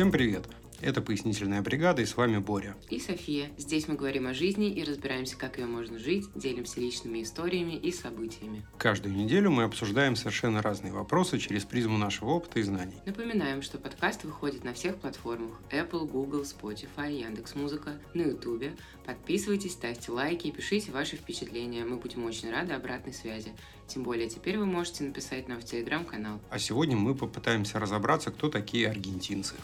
Всем привет! Это «Пояснительная бригада» и с вами Боря. И София. Здесь мы говорим о жизни и разбираемся, как ее можно жить, делимся личными историями и событиями. Каждую неделю мы обсуждаем совершенно разные вопросы через призму нашего опыта и знаний. Напоминаем, что подкаст выходит на всех платформах Apple, Google, Spotify, Яндекс.Музыка, на YouTube. Подписывайтесь, ставьте лайки и пишите ваши впечатления. Мы будем очень рады обратной связи. Тем более теперь вы можете написать нам в Телеграм-канал. А сегодня мы попытаемся разобраться, кто такие аргентинцы.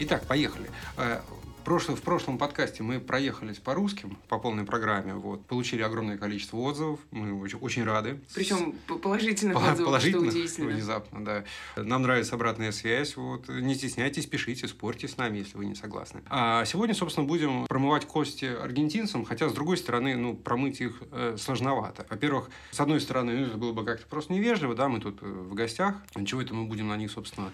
Итак, поехали. Э, в прошлом подкасте мы проехались по русским, по полной программе, вот, получили огромное количество отзывов, мы очень, очень рады. Причем положительных отзывов, положительных, что удивительно. Внезапно, да. Нам нравится обратная связь, вот, не стесняйтесь, пишите, спорьте с нами, если вы не согласны. А сегодня, собственно, будем промывать кости аргентинцам, хотя, с другой стороны, ну, промыть их э, сложновато. Во-первых, с одной стороны, ну, это было бы как-то просто невежливо, да, мы тут э, в гостях, чего это мы будем на них, собственно,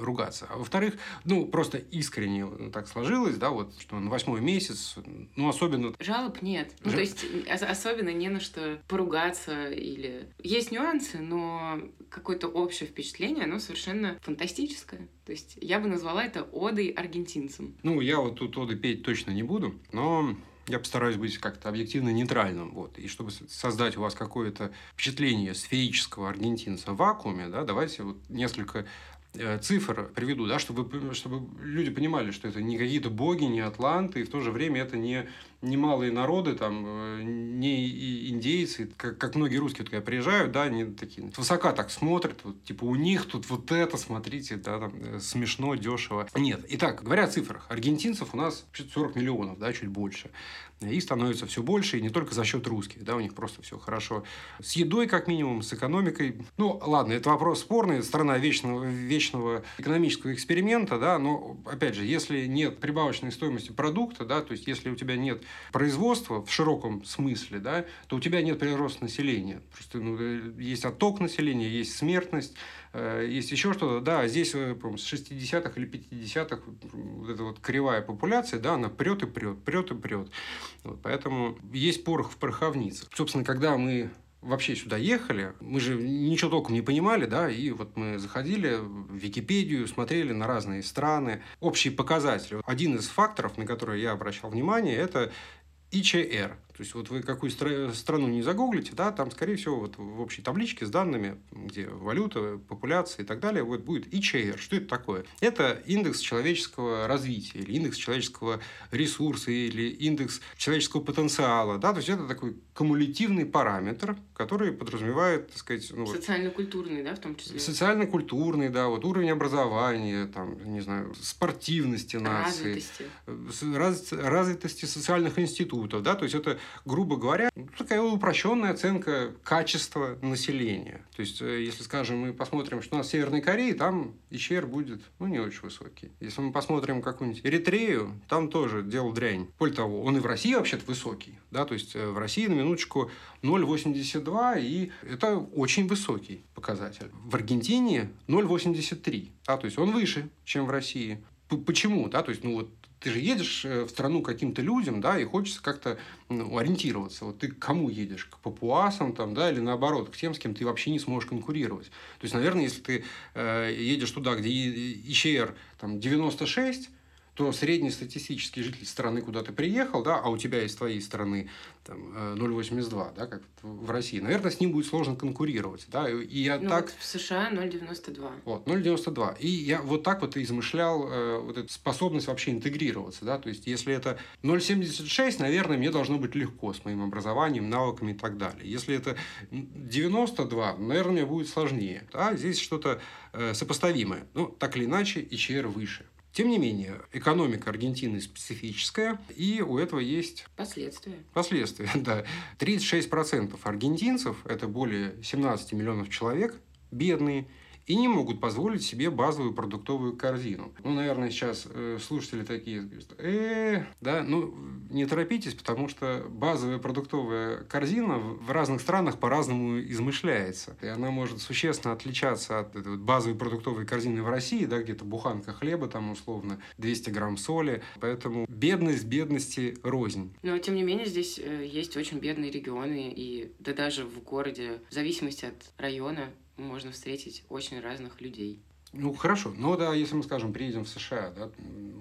ругаться. А во-вторых, ну, просто искренне так сложилось, да, вот, что на восьмой месяц, ну, особенно... Жалоб нет. Ну, то есть, особенно не на что поругаться или... Есть нюансы, но какое-то общее впечатление, оно совершенно фантастическое. То есть, я бы назвала это одой аргентинцам. Ну, я вот тут оды петь точно не буду, но я постараюсь быть как-то объективно нейтральным. Вот. И чтобы создать у вас какое-то впечатление сферического аргентинца в вакууме, да, давайте вот несколько Э, цифр приведу, да, чтобы, чтобы люди понимали, что это не какие-то боги, не атланты, и в то же время это не немалые народы, там, э, не индейцы, как, как многие русские, вот, когда приезжают, да, они такие, высока так смотрят, вот, типа, у них тут вот это, смотрите, да, там, э, смешно, дешево. Нет. Итак, говоря о цифрах, аргентинцев у нас 40 миллионов, да, чуть больше. И становится все больше, и не только за счет русских, да, у них просто все хорошо. С едой, как минимум, с экономикой. Ну, ладно, это вопрос спорный, страна вечного, вечного экономического эксперимента, да, но, опять же, если нет прибавочной стоимости продукта, да, то есть, если у тебя нет производства в широком смысле, да, то у тебя нет прироста населения. Просто ну, э, есть отток населения, есть смертность, э, есть еще что-то. Да, здесь э, с 60-х или 50-х вот эта вот кривая популяция, да, она прет и прет, прет и прет. Вот, поэтому есть порох в пороховнице. Собственно, когда мы вообще сюда ехали, мы же ничего толком не понимали, да, и вот мы заходили в Википедию, смотрели на разные страны, общие показатели. Один из факторов, на который я обращал внимание, это ИЧР, то есть, вот вы какую страну не загуглите, да, там, скорее всего, вот в общей табличке с данными, где валюта, популяция и так далее, вот будет ИЧР. Что это такое? Это индекс человеческого развития, или индекс человеческого ресурса, или индекс человеческого потенциала, да, то есть, это такой кумулятивный параметр, который подразумевает, так сказать... Ну, Социально-культурный, да, в том числе? Социально-культурный, да, вот уровень образования, там, не знаю, спортивности нации. Развитости. Раз, развитости социальных институтов, да, то есть, это грубо говоря, такая упрощенная оценка качества населения. То есть, э, если, скажем, мы посмотрим, что у нас в Северной Корее, там ИЧР будет, ну, не очень высокий. Если мы посмотрим какую-нибудь Эритрею, там тоже делал дрянь. Более того, он и в России вообще-то высокий. Да? То есть, э, в России, на минуточку, 0,82, и это очень высокий показатель. В Аргентине 0,83. Да? То есть, он выше, чем в России. Почему? Да? То есть, ну, вот ты же едешь э, в страну каким-то людям, да, и хочется как-то ну, ориентироваться. Вот ты к кому едешь? К папуасам там, да, или наоборот, к тем, с кем ты вообще не сможешь конкурировать. То есть, наверное, если ты э, едешь туда, где ИЧР там 96, то среднестатистический житель страны, куда ты приехал, да, а у тебя из твоей страны там, 0,82, э, да, как в России, наверное, с ним будет сложно конкурировать. Да, и я ну, так... вот в США 0,92. Вот, 0,92. И я вот так вот измышлял э, вот эту способность вообще интегрироваться. Да? То есть, если это 0,76, наверное, мне должно быть легко с моим образованием, навыками и так далее. Если это 92, наверное, мне будет сложнее. Да? Здесь что-то э, сопоставимое. Ну, так или иначе, ИЧР выше. Тем не менее, экономика Аргентины специфическая, и у этого есть... Последствия. Последствия, да. 36% аргентинцев, это более 17 миллионов человек, бедные, и не могут позволить себе базовую продуктовую корзину. Ну, наверное, сейчас э, слушатели такие, э, да, ну, не торопитесь, потому что базовая продуктовая корзина в разных странах по-разному измышляется. И она может существенно отличаться от этой базовой продуктовой корзины в России, да, где-то буханка хлеба, там, условно, 200 грамм соли. Поэтому бедность бедности рознь. Но, тем не менее, здесь э, есть очень бедные регионы, и да даже в городе, в зависимости от района, можно встретить очень разных людей. Ну, хорошо. Ну, да, если мы, скажем, приедем в США, да,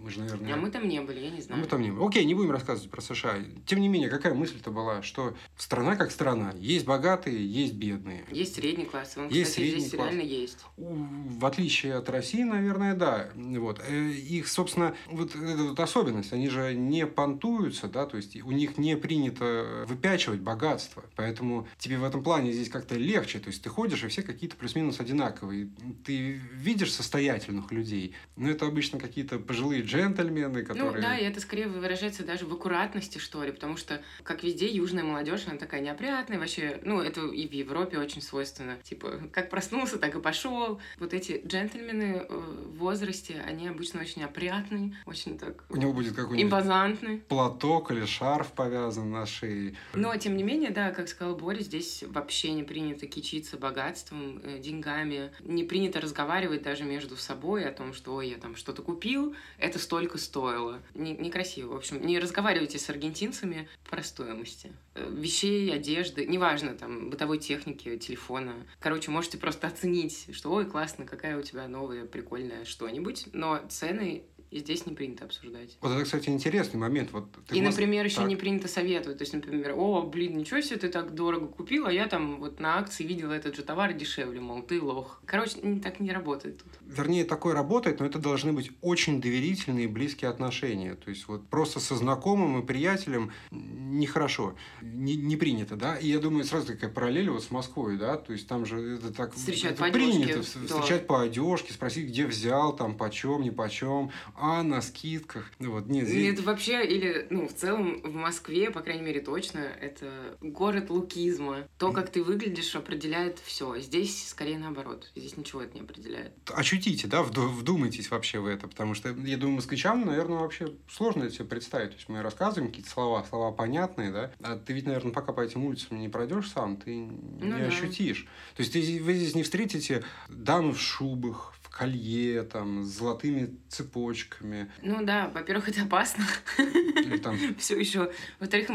мы же, наверное... А мы там не были, я не знаю. Мы там не были. Окей, не будем рассказывать про США. Тем не менее, какая мысль-то была, что страна как страна. Есть богатые, есть бедные. Есть средний класс. Он, Есть кстати, средний здесь класс. реально есть. В отличие от России, наверное, да. Вот. Э, Их, собственно, вот эта вот особенность, они же не понтуются, да, то есть у них не принято выпячивать богатство. Поэтому тебе в этом плане здесь как-то легче. То есть ты ходишь, и все какие-то плюс-минус одинаковые. Ты видишь состоятельных людей, но это обычно какие-то пожилые джентльмены, которые... Ну да, и это скорее выражается даже в аккуратности, что ли, потому что, как везде, южная молодежь, она такая неопрятная, вообще, ну, это и в Европе очень свойственно. Типа, как проснулся, так и пошел. Вот эти джентльмены э, в возрасте, они обычно очень опрятные, очень так У него будет какой-нибудь импозантны. платок или шарф повязан на шее. Но, тем не менее, да, как сказал Боря, здесь вообще не принято кичиться богатством, э, деньгами. Не принято разговаривать даже между собой о том, что ой, я там что-то купил, это столько стоило. Не- Некрасиво. В общем, не разговаривайте с аргентинцами про стоимости. Э, Вещей, одежды, неважно, там, бытовой техники, телефона. Короче, можете просто оценить, что ой, классно, какая у тебя новая, прикольная что-нибудь, но цены здесь не принято обсуждать. Вот это, кстати, интересный момент. Вот И, Мос- например, еще Так. не принято советовать. То есть, например, о, блин, ничего себе, ты так дорого купил, а я там вот на акции видела этот же товар дешевле, мол, ты лох. Короче, так не работает тут. Вернее, такое работает, но это должны быть очень доверительные и близкие отношения. То есть вот просто со знакомым и приятелем нехорошо, не, не принято, да. И я думаю, сразу такая параллель вот с Москвой, да. То есть там же это так Встречать это по одежке, принято, да. встречать по одежке, спросить, где взял, там, почем, не почем, а на скидках. Ну вот, нет, здесь- Это вообще, или, ну, в целом, в Москве, по крайней мере, точно, это город лукизма. То, как ты выглядишь, определяет все. Здесь скорее наоборот. Здесь ничего это не определяет. ощутите, да, вду- вдумайтесь вообще в это, потому что, я думаю, москвичам, наверное, вообще сложно это себе представить. То есть мы рассказываем какие-то слова, слова понятные, да, а ты ведь, наверное, пока по этим улицам не пройдешь сам, ты не Ну да. ощутишь. То есть ты, вы здесь не встретите дамы в шубах, колье, там, с золотыми цепочками, Ну да, во-первых, это опасно. там Все еще. Во-вторых,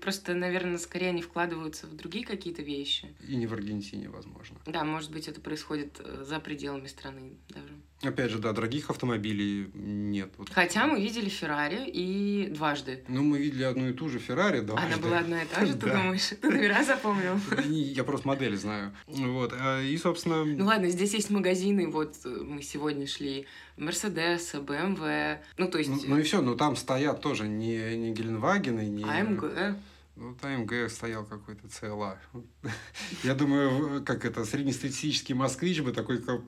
просто, наверное, скорее они вкладываются в другие какие-то вещи. и не в Аргентине, возможно. Да, может быть, это происходит э, за пределами страны даже. Опять же, да, дорогих автомобилей нет. Вот. Хотя мы видели Феррари и дважды. Ну, мы видели одну и ту же Феррари, да. Она была одна и та же, ты Да. думаешь? Ты номера запомнил? Я просто модели знаю. Вот. а, И, собственно... Ну ладно, здесь есть магазины, вот э, мы сегодня шли, Мерседес, БМВ, ну то есть Ну, ну и все, но там стоят тоже не, не Геленвагены, не... АМГ. Ну, там АМГ стоял какой-то ЦЛА. Я думаю, как это, среднестатистический москвич бы такой... как.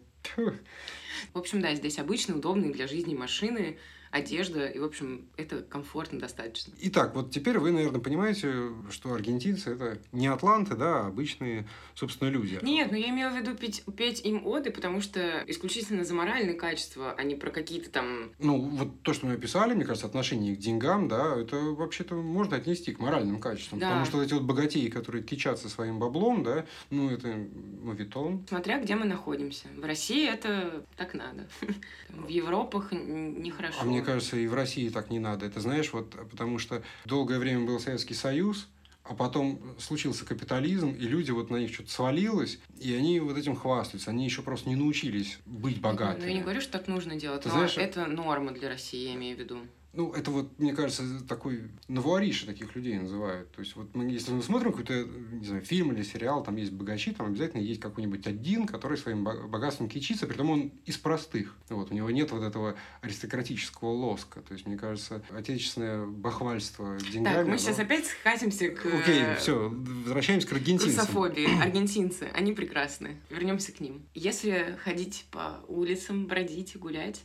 В общем, да, здесь обычные, удобные для жизни машины, одежда, и, в общем, это комфортно достаточно. Итак, вот теперь вы, наверное, понимаете, что аргентинцы это не атланты, да, а обычные, собственно, люди. Нет, но я имела в виду петь, петь им оды, потому что исключительно за моральные качества, а не про какие-то там... Ну, вот то, что мы описали, мне кажется, отношение к деньгам, да, это вообще-то можно отнести к моральным качествам. Да. Потому что вот эти вот богатеи, которые кичатся своим баблом, да, ну, это мавитон. Смотря где мы находимся. В России это так надо. В Европах нехорошо. А мне кажется, и в России так не надо. Это знаешь, вот потому что долгое время был Советский Союз, а потом случился капитализм, и люди вот на них что-то свалилось, и они вот этим хвастаются. Они еще просто не научились быть богатыми. Ну, я не говорю, что так нужно делать, Ты но знаешь, это норма для России, я имею в виду. Ну, это вот, мне кажется, такой навуариши таких людей называют. То есть, вот мы, если мы смотрим какой-то, не знаю, фильм или сериал, там есть богачи, там обязательно есть какой-нибудь один, который своим бо- богатством кичится, при том он из простых. Вот, у него нет вот этого аристократического лоска. То есть, мне кажется, отечественное бахвальство деньгами... Так, мы оно- сейчас опять скатимся к э, Окей, все, возвращаемся к аргентинцам. русофобии. Аргентинцы, они прекрасны. Вернемся к ним. Если ходить по улицам, бродить и гулять,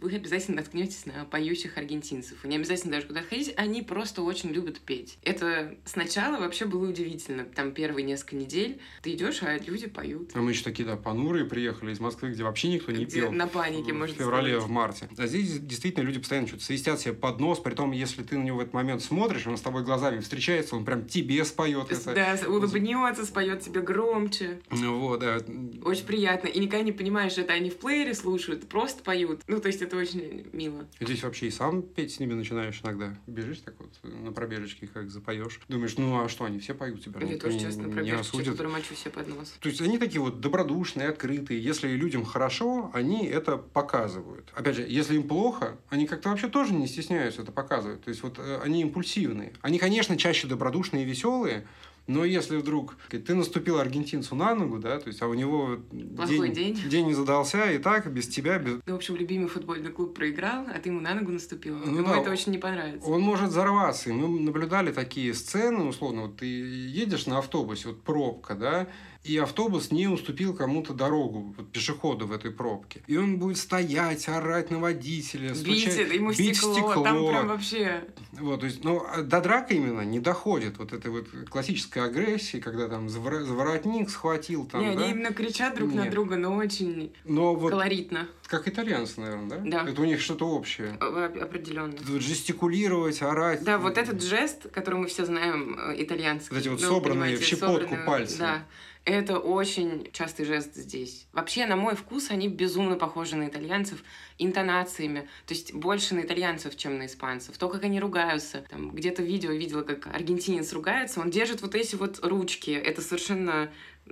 вы обязательно наткнетесь на поющих аргентинцев. И не обязательно даже куда ходить, они просто очень любят петь. Это сначала вообще было удивительно. Там первые несколько недель ты идешь, а люди поют. А мы еще такие, да, понурые приехали из Москвы, где вообще никто не Где пел. на панике, в можно феврале, сказать. в марте. А здесь действительно люди постоянно что-то свистят себе под нос, при том, если ты на него в этот момент смотришь, он с тобой глазами встречается, он прям тебе споет это. Да, улыбнется, споет тебе громче. Ну Вот, да. Очень приятно. И никогда не понимаешь, это они в плеере слушают, просто поют. Ну, то есть это очень мило. Здесь вообще и сам петь с ними начинаешь иногда. Бежишь так вот на пробежечке, как запоешь. Думаешь, ну а что, они все поют тебя? Я Никто тоже часто на осудит. что-то мочу себе под нос. То есть они такие вот добродушные, открытые. Если людям хорошо, они это показывают. Опять же, если им плохо, они как-то вообще тоже не стесняются это показывать. То есть вот э, они импульсивные. Они, конечно, чаще добродушные и веселые, но если вдруг ты наступил аргентинцу на ногу, да, то есть, а у него Плохой день. день не задался, и так, без тебя, без... Ну, в общем, любимый футбольный клуб проиграл, а ты ему на ногу наступил. Ну Ему да. это очень не понравится. Он может взорваться. И мы наблюдали такие сцены, условно, вот ты едешь на автобусе, вот пробка, да, и автобус не уступил кому-то дорогу, вот пешеходу в этой пробке. И он будет стоять, орать на водителя, Бить стучать, ему в бить стекло, стекло. там прям вообще... Вот, то есть, ну, а до драки именно не доходит вот этой вот классической агрессии, когда там за вора- за воротник схватил там, не, да? они именно кричат друг на Нет. друга, но очень Но вот колоритно. как итальянцы, наверное, да? Да. Это у них что-то общее. Определенно. Жестикулировать, орать. Да, вот этот жест, который мы все знаем, э, итальянский. Вот эти вот ну, собранные в щепотку собранные, пальцы. Да, это очень частый жест здесь. Вообще, на мой вкус, они безумно похожи на итальянцев интонациями. То есть больше на итальянцев, чем на испанцев. То, как они ругаются. Там где-то видео видела, как аргентинец ругается, он держит вот эти вот ручки. Это совершенно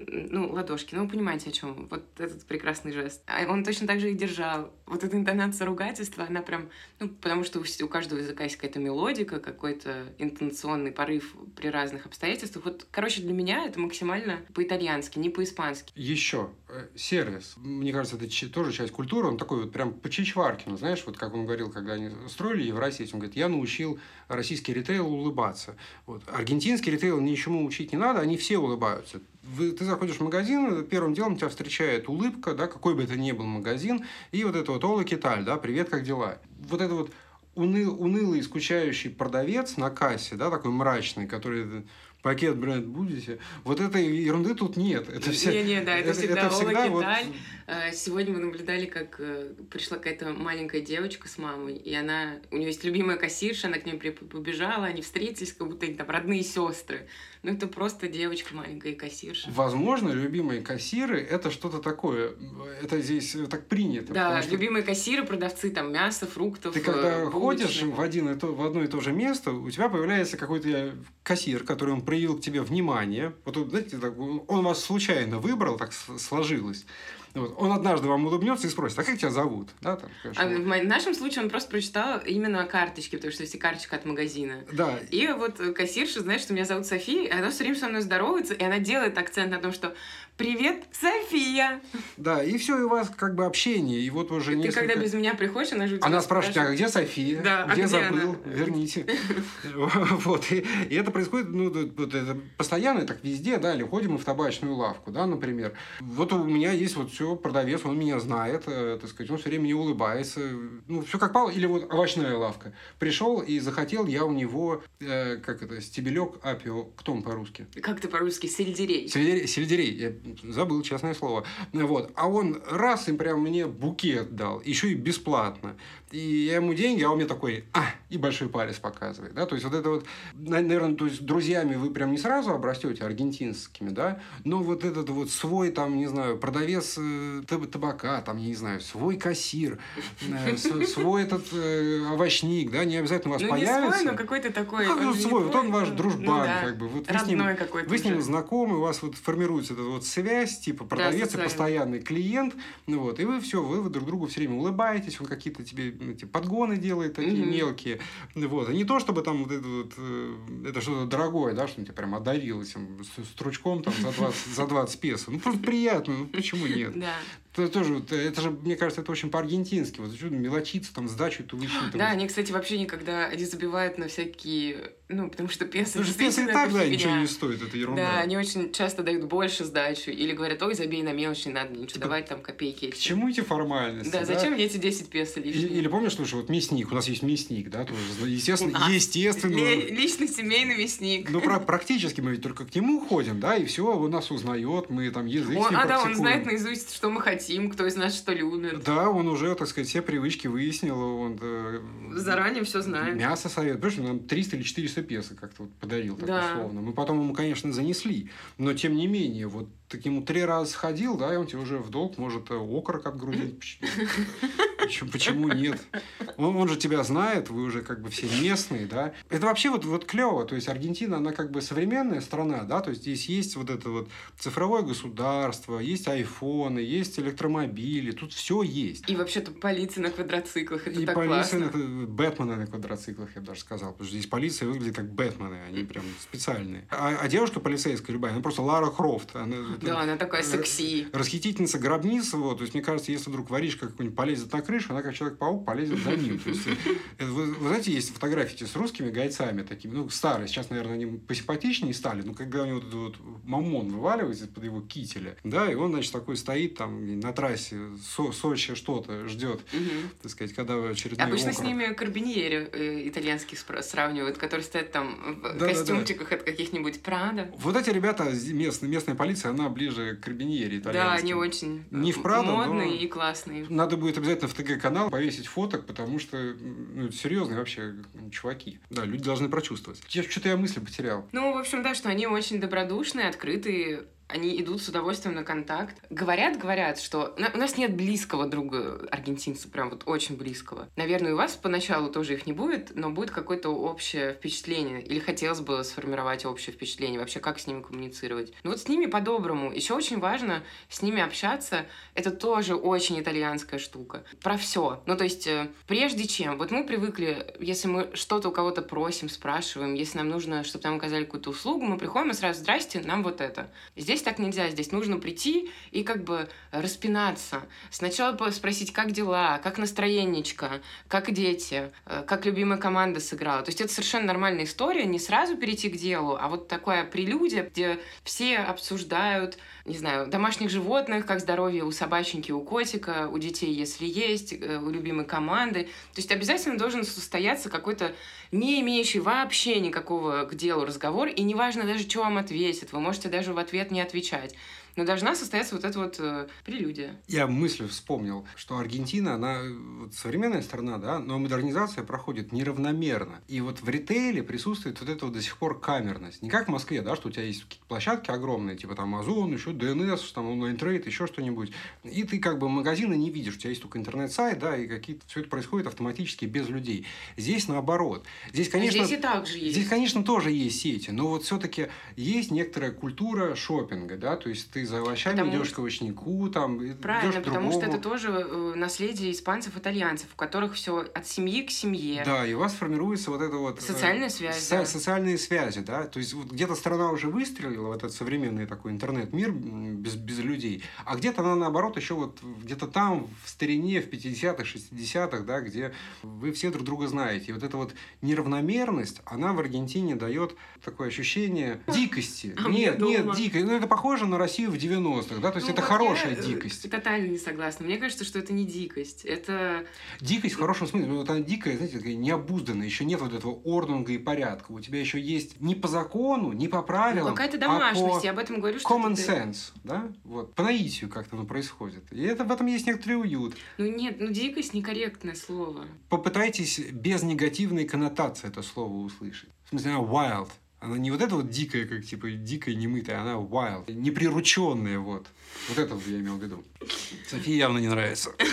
ну, ладошки, ну, вы понимаете, о чем. Вот этот прекрасный жест. А он точно так же их держал. Вот эта интонация ругательства, она прям, ну, потому что у, каждого языка есть какая-то мелодика, какой-то интонационный порыв при разных обстоятельствах. Вот, короче, для меня это максимально по-итальянски, не по-испански. Еще э, сервис. Мне кажется, это тоже часть культуры. Он такой вот прям по Чичваркину, знаешь, вот как он говорил, когда они строили Евросеть, он говорит, я научил российский ритейл улыбаться. Вот. Аргентинский ритейл ничему учить не надо, они все улыбаются. Ты заходишь в магазин, первым делом тебя встречает улыбка, да, какой бы это ни был магазин, и вот это вот «Ола Киталь», да, «Привет, как дела?» Вот это вот уны- унылый, скучающий продавец на кассе, да, такой мрачный, который пакет бренд будете. Вот этой ерунды тут нет. Это все, Не-не, да, это, всегда Ола вот- Киталь. Э, Сегодня мы наблюдали, как э, пришла какая-то маленькая девочка с мамой, и она, у нее есть любимая кассирша, она к ней при- побежала, они встретились, как будто они там родные сестры. Ну, это просто девочка маленькая и кассирша. Возможно, любимые кассиры – это что-то такое. Это здесь так принято. Да, что любимые кассиры, продавцы там мяса, фруктов. Ты когда э, ходишь в, один и то, в одно и то же место, у тебя появляется какой-то кассир, который он проявил к тебе внимание. Вот, знаете, он вас случайно выбрал, так сложилось. Вот. Он однажды вам улыбнется и спросит, а как тебя зовут? Да, там, скажешь, А вот. в нашем случае он просто прочитал именно карточки, потому что есть карточка от магазина. Да, И вот кассирша знает, что меня зовут София, и она все время со мной здоровается, и она делает акцент на том, что «Привет, София!» да, и все, и у вас как бы общение. И вот уже Ты несколько... когда без меня приходишь, она же Она спрашивает, а где София? Да, а где где забыл? она? Верните. Вот. И и это происходит, ну, это постоянно, так везде, да, или ходим мы в табачную лавку, да, например. Вот у меня есть вот все, продавец, он меня знает, э, так сказать, он все время мне улыбается. Ну, все как пало. Или вот овощная лавка. Пришел и захотел я у него, э, как это, стебелек апио, кто он по-русски? Как ты по-русски? Сельдерей. Сельдерей, сельдерей, забыл, честное слово. Вот. А он раз и прям мне букет дал, еще и бесплатно. И я ему деньги, а он мне такой, а, и большой палец показывает. Да? То есть, вот это вот, наверное, то есть, друзьями вы прям не сразу обрастете аргентинскими, да, но вот этот вот свой, там, не знаю, продавец э, таб- табака, там, я не знаю, свой кассир, э, свой этот э, овощник, да, не обязательно у вас Ну, появится. не свой, но какой-то такой... Ну, же не свой, вот он ваш ну, дружбан, ну как бы. Вот вы с ним Родной какой-то вы с ним знакомы, у вас вот формируется эта вот связь, типа продавец и постоянный клиент, ну вот, и вы все, вы, друг другу все время улыбаетесь, он какие-то тебе ну, эти подгоны делает такие Мгм. мелкие, вот, и не то, чтобы там вот это вот, э, это что-то дорогое, да, что он тебя прям одарил этим с- стручком там за 20, за 20 песо, ну просто приятно, ну почему нет? Да. Это тоже, это же, мне кажется, это очень по-аргентински. Вот что мелочиться, там, сдачу эту высчитывать. Да, они, кстати, вообще никогда не забивают на всякие... Ну, потому что песо Потому что песо и так, да, фигня. ничего не стоит, это ерунда. Да, они очень часто дают больше сдачу. Или говорят, ой, забей на мелочь, не надо ничего Типа, давать, там, копейки К эти. чему эти формальности? Да, зачем мне эти 10 песо Или, лишние? или помнишь, слушай, вот мясник, у нас есть мясник, да, тоже, естественно, естественно. Ли- Личный семейный мясник. Ну, практически мы ведь только к нему ходим, да, и все, он нас узнает, мы там язык а да, он знает наизусть, что мы хотим, кто из нас что любит. Да, он уже, так сказать, все привычки выяснил, он э, Заранее все знает. Мясо совет. Он нам 300 или 400 песо как-то вот подарил, так Да. условно. Мы потом ему, конечно, занесли. Но, тем не менее, вот ты к нему три раза сходил, да, и он тебе уже в долг может э, окорок отгрузить. Поч- Почему, нет? Он, он же тебя знает, вы уже как бы все местные, да. Это вообще вот, вот клево. То есть Аргентина, она как бы современная страна, да, то есть здесь есть вот это вот цифровое государство, есть айфоны, есть электромобили, тут все есть. И вообще-то полиция на квадроциклах, это И так полиция, классно. на, Бэтмены на квадроциклах, я бы даже сказал. Потому что здесь полиция выглядит как Бэтмены, они прям специальные. А, а девушка полицейская любая, она просто Лара Крофт. Она, это Да, она такая секси. Расхитительница гробниц, вот, то есть, мне кажется, если вдруг воришка какой-нибудь полезет на крышу, она как Человек-паук полезет за ним. То есть, э, вы, вы знаете, есть фотографии с русскими гайцами такими, ну, старые, сейчас, наверное, они посимпатичнее стали, но когда у него вот этот вот мамон вываливается из-под его кителя, да, и он, значит, такой стоит там на трассе, Со- Сочи что-то ждет, Мгм. так сказать, когда очередной Обычно с округ. ними карбиньери э, итальянских сравнивают, которые стоят там в Да-да-да. костюмчиках от каких-нибудь Прада. Вот эти ребята, местная, местная полиция, она ближе к карбиньери Да, итальянским. они очень э, Не в Прадо, но- модные и классные. Надо будет обязательно в ТГ-канал повесить фоток, потому что ну, это серьезные вообще чуваки. Да, люди должны прочувствовать. Что-то я мысли потерял. Ну, в общем, да, что они очень добродушные, открытые, они идут с удовольствием на контакт. Говорят, говорят, что у нас нет близкого друга аргентинца, прям вот очень близкого. Наверное, у вас поначалу тоже их не будет, но будет какое-то общее впечатление. Или хотелось бы сформировать общее впечатление, вообще как с ними коммуницировать. Ну вот с ними по-доброму. Еще очень важно с ними общаться. Это тоже очень итальянская штука. Про все. Ну, то есть, э, прежде чем, вот мы привыкли, если мы что-то у кого-то просим, спрашиваем, если нам нужно, чтобы нам оказали какую-то услугу, мы приходим и сразу, здрасте, нам вот это. Здесь так нельзя, здесь нужно прийти и как бы распинаться. Сначала спросить, как дела, как настроенечко, как дети, э, как любимая команда сыграла. То есть это совершенно нормальная история, не сразу перейти к делу, а вот такое прелюдия, где все обсуждают, не знаю, домашних животных, как здоровье у собаченьки, у котика, у детей, если есть, э, у любимой команды. То есть обязательно должен состояться какой-то не имеющий вообще никакого к делу разговор, и неважно даже, что вам ответят, вы можете даже в ответ не отвечать. Но должна состояться вот эта вот э, прелюдия. Я мысль вспомнил, что Аргентина, она вот современная страна, да, но модернизация проходит неравномерно. И вот в ритейле присутствует вот эта вот до сих пор камерность. Не как в Москве, да, что у тебя есть какие-то площадки огромные, типа там Озон, еще ДНС, там онлайн-трейд, еще что-нибудь. И ты как бы магазины не видишь, у тебя есть только интернет-сайт, да, и какие-то все это происходит автоматически без людей. Здесь наоборот. Здесь, конечно, Здесь и так же есть. Здесь, конечно, тоже есть сети, но вот все-таки есть некоторая культура шопинга, да, то есть ты за овощами Потому идешь к овощнику, там, Правильно, потому что это тоже э, наследие испанцев, итальянцев, у которых все от семьи к семье. Да, и у вас формируется вот это вот... э, Социальная связь, со- да. Социальные связи, да. То есть вот где-то страна уже выстрелила в этот современный такой интернет-мир без, без людей, а где-то она, наоборот, еще вот где-то там, в старине, в 50-х, 60-х, да, где вы все друг друга знаете. И вот эта вот неравномерность, она в Аргентине дает такое ощущение дикости. А нет, нет, дикой. Ну, это похоже на Россию в 90-х, да, то есть Ну, это вот хорошая я, э, дикость. Тотально не согласна. Мне кажется, что это не дикость. Это Дикость в хорошем смысле, ну, вот она дикая, знаете, такая необузданная, еще нет вот этого ордунга и порядка. У тебя еще есть не по закону, не по ну, правилам, какая-то а домашность. по Я об этом говорю, что common это- sense, да, вот, по наитию как-то оно происходит. И это, в этом есть некоторый уют. Ну нет, ну дикость некорректное слово. Попытайтесь без негативной коннотации это слово услышать. В смысле, wild. Она не вот эта вот дикая, как типа дикая, немытая, она wild. Неприрученная, вот. Вот это я имел в виду. Софии явно не нравится.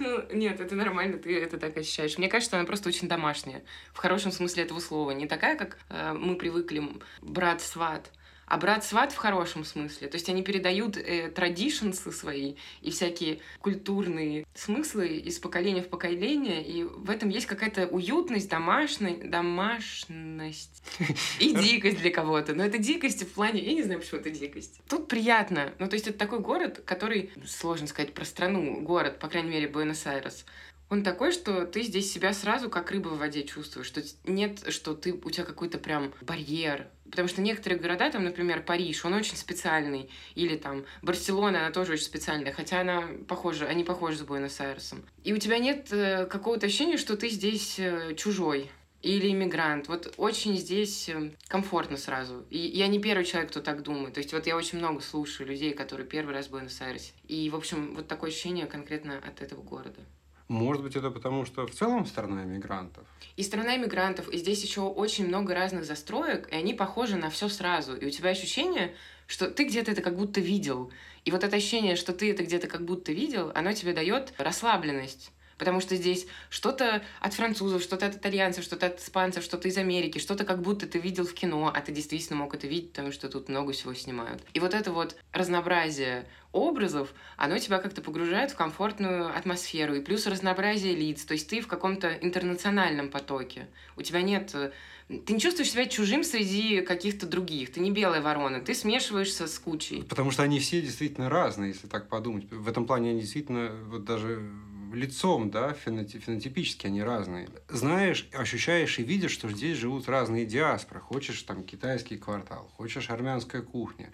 Ну, нет, это нормально, ты это так ощущаешь. Мне кажется, она просто очень домашняя. В хорошем смысле этого слова. Не такая, как э, мы привыкли брат-сват, а брат-сват в хорошем смысле. То есть они передают э, традишнсы свои и всякие культурные смыслы из поколения в поколение, и в этом есть какая-то уютность, домашность, домашность и дикость для кого-то. Но это дикость в плане... Я не знаю, почему это дикость. Тут приятно. Ну, то есть это такой город, который, сложно сказать про страну, город, по крайней мере, Буэнос-Айрес, он такой, что ты здесь себя сразу как рыба в воде чувствуешь, что нет, что ты у тебя какой-то прям барьер. Потому что некоторые города, там, например, Париж, он очень специальный. Или там Барселона, она тоже очень специальная, хотя она похожа, они похожи с Буэнос-Айресом. И у тебя нет э, какого-то ощущения, что ты здесь э, чужой или иммигрант. Вот очень здесь э, комфортно сразу. И я не первый человек, кто так думает. То есть вот я очень много слушаю людей, которые первый раз в Буэнос-Айресе. И, в общем, вот такое ощущение конкретно от этого города. Может быть, это потому, что в целом страна иммигрантов? И страна иммигрантов, и здесь еще очень много разных застроек, и они похожи на все сразу. И у тебя ощущение, что ты где-то это как будто видел. И вот это ощущение, что ты это где-то как будто видел, оно тебе дает расслабленность. Потому что здесь что-то от французов, что-то от итальянцев, что-то от испанцев, что-то из Америки, что-то как будто ты видел в кино, а ты действительно мог это видеть, потому что тут много всего снимают. И вот это вот разнообразие образов, оно тебя как-то погружает в комфортную атмосферу. И плюс разнообразие лиц. То есть ты в каком-то интернациональном потоке. У тебя нет э, ты не чувствуешь себя чужим среди каких-то других. Ты не белая ворона, ты смешиваешься с кучей. Потому что они все действительно разные, если так подумать. В этом плане они действительно вот даже лицом, да, фенотипически они разные. Знаешь, ощущаешь и видишь, что здесь живут разные диаспоры. Хочешь там китайский квартал, хочешь армянская кухня,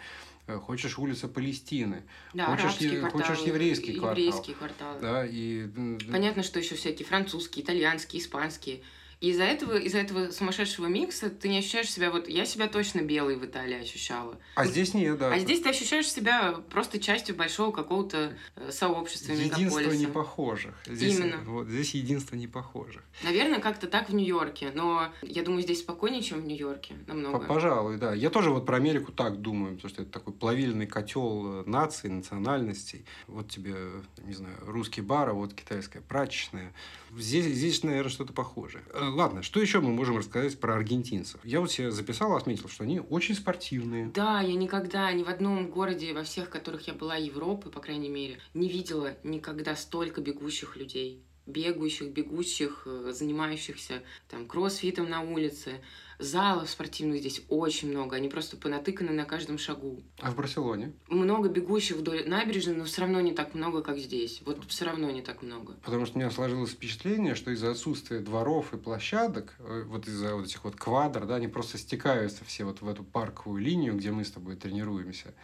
э, хочешь улица Палестины, да, хочешь, е- квартал, хочешь еврейский квартал. Еврейский квартал. Да, и... Понятно, что еще всякие французские, итальянские, испанские. И из-за этого, из-за этого сумасшедшего микса ты не ощущаешь себя, вот я себя точно белой в Италии ощущала. А здесь нет, да. А здесь ты ощущаешь себя просто частью большого какого-то э, сообщества, Единство непохожих. Здесь, Именно. Вот, здесь единство непохожих. Наверное, как-то так в Нью-Йорке, но я думаю, здесь спокойнее, чем в Нью-Йорке, намного. Пожалуй, да. Я тоже вот про Америку так думаю, потому что это такой плавильный котел э, наций, национальностей. Вот тебе, не знаю, русский бар, а вот китайская прачечная. Здесь, здесь наверное, что-то похожее. Ладно, что еще мы можем рассказать про аргентинцев? Я вот себе записал, отметил, что они очень спортивные. Да, я никогда ни в одном городе, во всех, которых я была, Европы, по крайней мере, не видела никогда столько бегущих людей бегающих, бегущих, э, занимающихся там кроссфитом на улице. Залов спортивных здесь очень много, они просто понатыканы на каждом шагу. А в Барселоне? Много бегущих вдоль набережной, но все равно не так много, как здесь. Вот все равно не так много. Потому что у меня сложилось впечатление, что из-за отсутствия дворов и площадок, э, вот из-за вот этих вот квадр, да, они просто стекаются все вот в эту парковую линию, где мы с тобой тренируемся.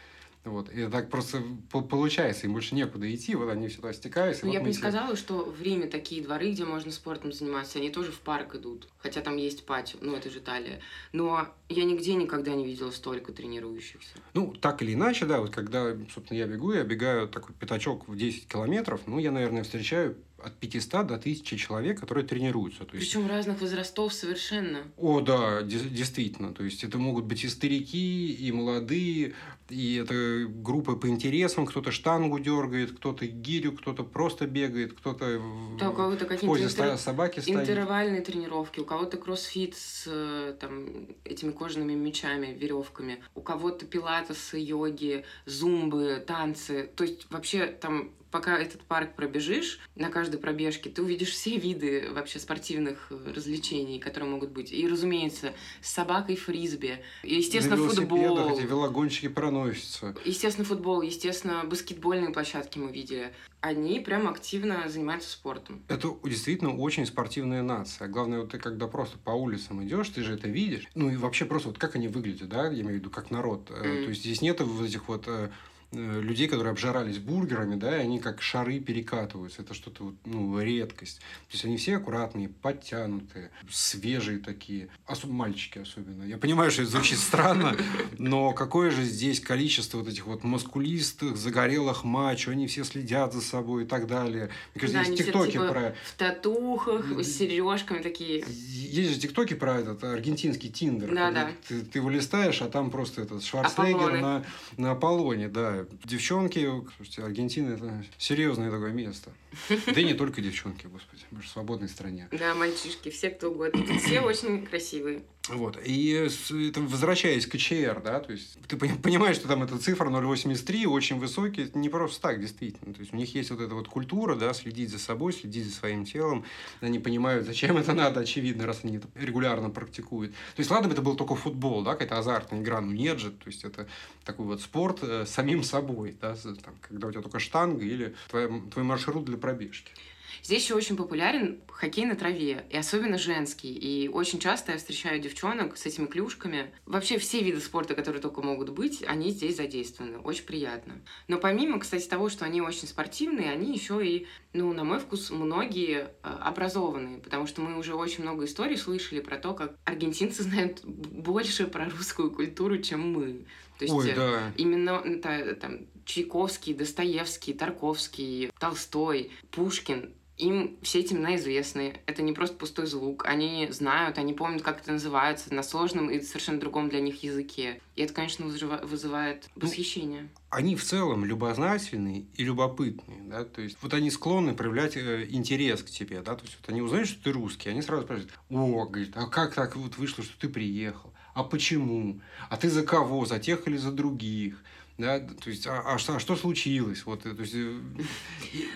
Вот. И так просто получается, им больше некуда идти, вот они сюда стекаются. Ну, вот я бы не сказала, что в Риме такие дворы, где можно спортом заниматься, они тоже в парк идут. Хотя там есть патио, ну это же Италия. Но я нигде никогда не видела столько тренирующихся. Ну, так или иначе, да, вот когда, собственно, я бегу, я бегаю такой пятачок в 10 километров, ну, я, наверное, встречаю от 500 до 1000 человек, которые тренируются. То есть... Причем разных возрастов совершенно. О, да, действительно. То есть это могут быть и старики, и молодые, и это группы по интересам. Кто-то штангу дергает, кто-то гирю, кто-то просто бегает, кто-то да, кого-то в позе интер... собаки стоит. Интервальные тренировки, у кого-то кроссфит с там, этими кожаными мечами, веревками, у кого-то пилатесы, йоги, зумбы, танцы. То есть вообще там пока этот парк пробежишь, на каждой пробежке ты увидишь все виды вообще спортивных э, развлечений, которые могут быть. И, разумеется, с собакой фрисби, и, естественно, на футбол. эти велогонщики проносятся. Естественно, футбол, естественно, баскетбольные площадки мы видели. Они прям активно занимаются спортом. Это действительно очень спортивная нация. Главное, вот ты когда просто по улицам идешь, ты же это видишь. Ну и вообще просто вот как они выглядят, да, я имею в виду, как народ. Mm. То есть здесь нет вот этих вот Э, людей, которые обжирались бургерами, да, и они как шары перекатываются. Это что-то, ну, редкость. То есть, они все аккуратные, подтянутые, свежие такие. Особ... Мальчики особенно. Я понимаю, что это звучит странно, но какое же здесь количество вот этих вот маскулистых, загорелых мачо, они все следят за собой и так далее. Мне кажется, да, есть тиктоки типа про... В татухах, с сережками такие. Есть же тиктоки про этот аргентинский тиндер. Да, да. Ты, ты его листаешь, а там просто этот Шварценеггер на, на Аполлоне, да, девчонки, слушайте, Аргентина это серьезное такое место. Да и не только девчонки, господи, мы же в свободной стране. Да, мальчишки, все кто угодно. Все очень красивые. Вот. И это, возвращаясь к ЧР, да, то есть ты понимаешь, что там эта цифра 0,83 очень высокий, это не просто так, действительно. То есть у них есть вот эта вот культура, да, следить за собой, следить за своим телом. Они понимают, зачем это надо, очевидно, раз они это регулярно практикуют. То есть, ладно бы это был только футбол, да, какая-то азартная игра, но нет же, то есть это такой вот спорт э, самим собой, да, там, когда у тебя только штанга или твой, твой маршрут для пробежки. Здесь еще очень популярен хоккей на траве, и особенно женский. И очень часто я встречаю девчонок с этими клюшками. Вообще все виды спорта, которые только могут быть, они здесь задействованы. Очень приятно. Но помимо, кстати, того, что они очень спортивные, они еще и, ну, на мой вкус, многие э, образованные, потому что мы уже очень много историй слышали про то, как аргентинцы знают больше про русскую культуру, чем мы. То есть Ой, да. именно это, там, Чайковский, Достоевский, Тарковский, Толстой, Пушкин им все эти имена известны. Это не просто пустой звук. Они знают, они помнят, как это называется на сложном и совершенно другом для них языке. И это, конечно, вызывает ну, восхищение. Ну, они в целом любознательные и любопытные, да, то есть вот они склонны проявлять э, интерес к тебе, да, то есть вот они узнают, что ты русский, они сразу спрашивают, о, говорит, а как так вот вышло, что ты приехал? А почему? А ты за кого? За тех или за других? Да, то есть, а, а, что, а что случилось, вот, то есть... Э,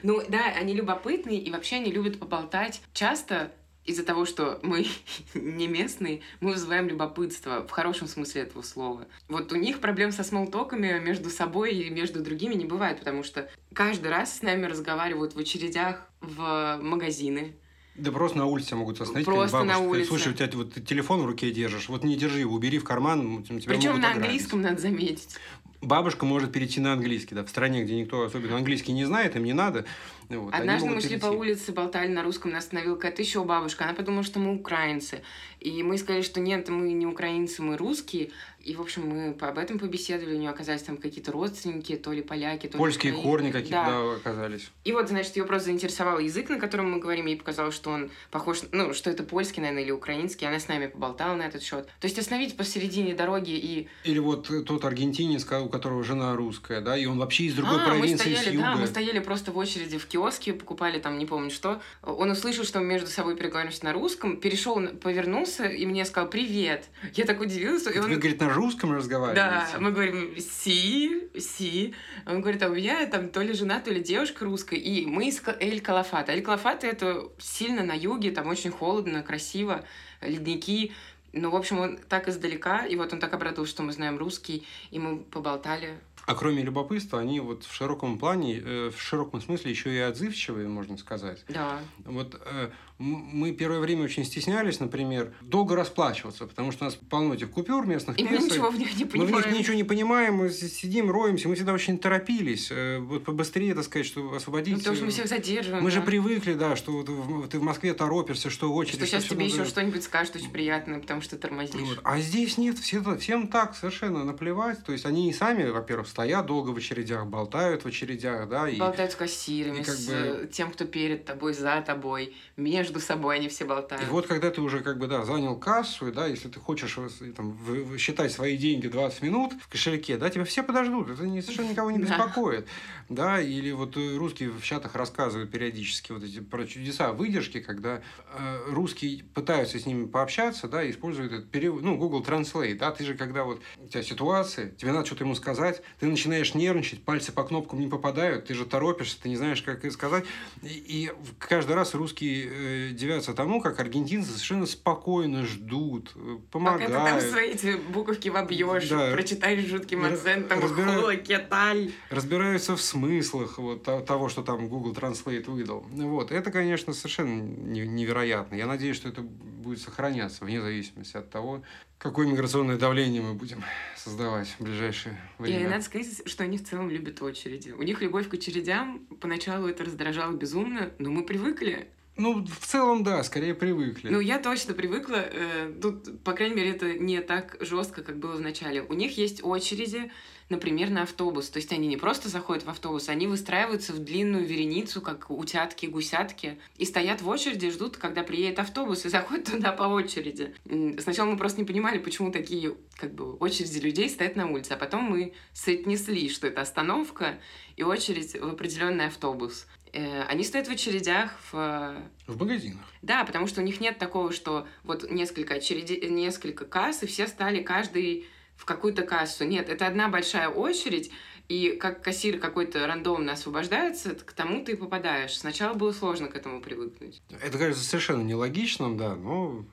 ну, да, они любопытные, и вообще они любят поболтать. Часто из-за того, что мы не местные, мы вызываем любопытство в хорошем смысле этого слова. Вот у них проблем со смолтоками между собой и между другими не бывает, потому что каждый раз с нами разговаривают в очередях в магазины, да просто на улице могут остановить. Просто на улице. Слушай, у тебя вот ты телефон в руке держишь, вот не держи его, убери в карман, тебя Причем на английском надо заметить бабушка может перейти на английский, да, в стране, где никто особенно английский не знает, им не надо. Вот, Однажды мы шли перейти. по улице, болтали на русском, нас остановила какая-то еще бабушка, она подумала, что мы украинцы. И мы сказали, что нет, мы не украинцы, мы русские. И, в общем, мы об этом побеседовали, у нее оказались там какие-то родственники, то ли поляки, то ли... Польские корни какие-то да. да, оказались. И вот, значит, ее просто заинтересовал язык, на котором мы говорим, ей показалось, что он похож, ну, что это польский, наверное, или украинский, она с нами поболтала на этот счет. То есть остановить посередине дороги и... Или вот тот аргентинец, у которого жена русская, да, и он вообще из другой а, провинции, мы стояли, с юга. Да, мы стояли просто в очереди в киоске, покупали там, не помню что. Он услышал, что мы между собой переговариваемся на русском, перешел, повернулся и мне сказал «Привет». Я так удивилась. И он... Вы, говорит, на русском разговариваете? Да, мы говорим «Си», «Си». Он говорит, а у меня там то ли жена, то ли девушка русская. И мы из Эль-Калафата. Эль-Калафата — это сильно на юге, там очень холодно, красиво, ледники. Ну, в общем, он так издалека, и вот он так обрадовался, что мы знаем русский, и мы поболтали а кроме любопытства, они вот в широком плане, э, в широком смысле еще и отзывчивые, можно сказать. Да. Вот э, мы первое время очень стеснялись, например, долго расплачиваться, потому что у нас полно этих купюр местных. И мы ничего в них не понимаем. Мы в них ничего не понимаем, мы сидим, роемся, мы всегда очень торопились. Э, вот побыстрее, так сказать, что освободить. Ну, потому что мы всех задерживаем. Мы да. же привыкли, да, что вот ты в Москве торопишься, что очередь. Что сейчас тебе еще что-нибудь скажут очень приятное, потому что тормозишь. Вот. А здесь нет, все, всем так совершенно наплевать. То есть они и сами, во-первых, стоят долго в очередях, болтают в очередях, да. И, болтают с кассирами, и как с бы... тем, кто перед тобой, за тобой, между собой они все болтают. И вот когда ты уже как бы, да, занял кассу, да, если ты хочешь там, считать свои деньги 20 минут в кошельке, да, тебя все подождут, это не, совершенно никого не беспокоит. Да, или вот русские в чатах рассказывают периодически вот эти про чудеса выдержки, когда э, русские пытаются с ними пообщаться, да, используют этот перевод, ну, Google Translate, да, ты же когда вот у тебя ситуация, тебе надо что-то ему сказать, ты начинаешь нервничать, пальцы по кнопкам не попадают, ты же торопишься, ты не знаешь, как сказать. И, и каждый раз русские э, девятся тому, как аргентинцы совершенно спокойно ждут, помогают. Пока ты там свои эти буковки вобьешь, да. прочитаешь жутким акцентом Разбира... кеталь. Разбираются в смыслах вот, того, что там Google Translate выдал. Вот. Это, конечно, совершенно невероятно. Я надеюсь, что это будет сохраняться вне зависимости от того, какое миграционное давление мы будем создавать в ближайшее время. И надо сказать, что они в целом любят очереди. У них любовь к очередям, поначалу это раздражало безумно, но мы привыкли. Ну, в целом, да, скорее привыкли. Ну, я точно привыкла. Э, тут, по крайней мере, это не так жестко, как было в начале. У них есть очереди, например, на автобус. То есть они не просто заходят в автобус, они выстраиваются в длинную вереницу, как утятки, гусятки, и стоят в очереди, ждут, когда приедет автобус, и заходят туда по очереди. Сначала мы просто не понимали, почему такие как бы очереди людей стоят на улице, а потом мы соотнесли, что это остановка и очередь в определенный автобус. Э, они стоят в очередях в... В магазинах. Да, потому что у них нет такого, что вот несколько очередей, несколько касс, и все стали каждый в какую-то кассу. Нет, это одна большая очередь, и как кассир какой-то рандомно освобождается, к тому ты и попадаешь. Сначала было сложно к этому привыкнуть. Это кажется совершенно нелогичным, да, но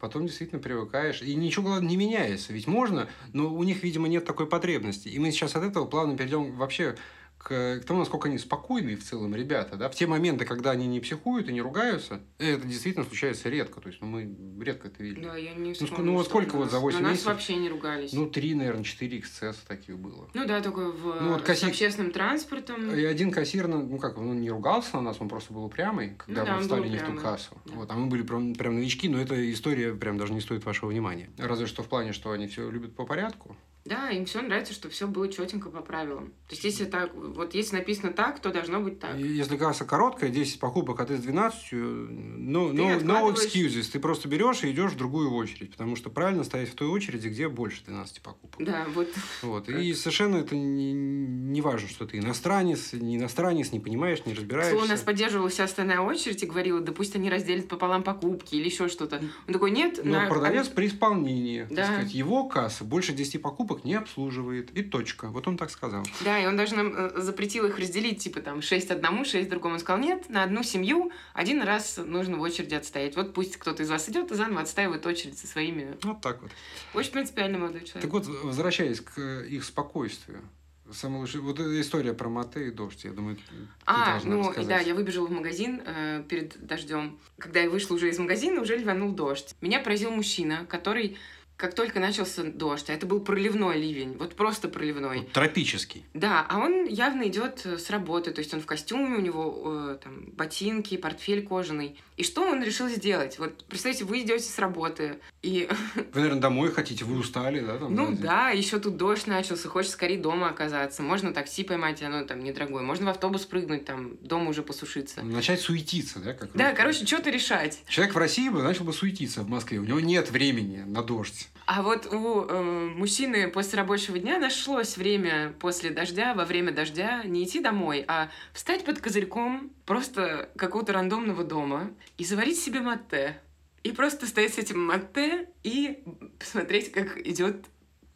потом действительно привыкаешь. И ничего, главное, не меняется. Ведь можно, но у них, видимо, нет такой потребности. И мы сейчас от этого плавно перейдем вообще к, к тому, насколько они спокойные в целом ребята, да, в те моменты, когда они не психуют и не ругаются, это действительно случается редко, то есть, ну, мы редко это видели. Да, я не вспомню, Ну, ну вот сколько вот за 8 месяцев? месяцев? нас вообще не ругались. Ну, три, наверное, четыре эксцесса таких было. Ну да, только в, ну, вот кассир... с общественным транспортом. И один кассир, ну, ну как, он не ругался на нас, он просто был упрямый, когда ну, да, мы встали не в ту кассу. Да. Вот, а мы были прям, прям новички, но эта история прям даже не стоит вашего внимания. Разве что в плане, что они все любят по порядку. Да, им все нравится, что все было четенько по правилам. То есть, если так, вот если написано так, то должно быть так. Если касса короткая, 10 покупок, а ты с 12, ну, no, no excuses. Ты просто берешь и идешь в другую очередь, потому что правильно стоять в той очереди, где больше 12 покупок. Да, вот. Вот. И совершенно это не, не важно, что ты иностранец, не иностранец, не понимаешь, не разбираешься. У нас поддерживала вся остальная очередь и говорила, да пусть они разделят пополам покупки или еще что-то. Он такой, нет. Но на... продавец при исполнении. Да. Так сказать, его касса больше 10 покупок не обслуживает. И точка. Вот он так сказал. Да, и он даже нам э, запретил их разделить, типа там 6 одному, 6 другому. Он сказал, нет, на одну семью один раз нужно в очереди отстоять. Вот пусть кто-то из вас идет и заново отстаивает очередь со своими. Вот так вот. Очень принципиальный молодой человек. Так вот, возвращаясь к их спокойствию. Самая лучшая... Вот история про мате и дождь, я думаю, А, ну, рассказать. да, я выбежала в магазин э, перед дождем. Когда я вышла уже из магазина, уже ливанул дождь. Меня поразил мужчина, который как только начался дождь, а это был проливной ливень, вот просто проливной. Вот тропический. Да, а он явно идет э, с работы, то есть он в костюме, у него э, там ботинки, портфель кожаный. И что он решил сделать? Вот представьте, вы идете с работы и... Вы, наверное, домой хотите, вы устали, да? Там, ну да, еще тут дождь начался, хочешь скорее дома оказаться. Можно такси поймать, оно там недорогое. Можно в автобус прыгнуть, там дома уже посушиться. Начать суетиться, да? Как да, короче, что-то решать. Человек в России бы начал бы суетиться в Москве. У него нет времени на дождь. А вот у э, мужчины после рабочего дня нашлось время после дождя, во время дождя, не идти домой, а встать под козырьком просто какого-то рандомного дома и заварить себе матте. И просто стоять с этим матте и посмотреть, как идет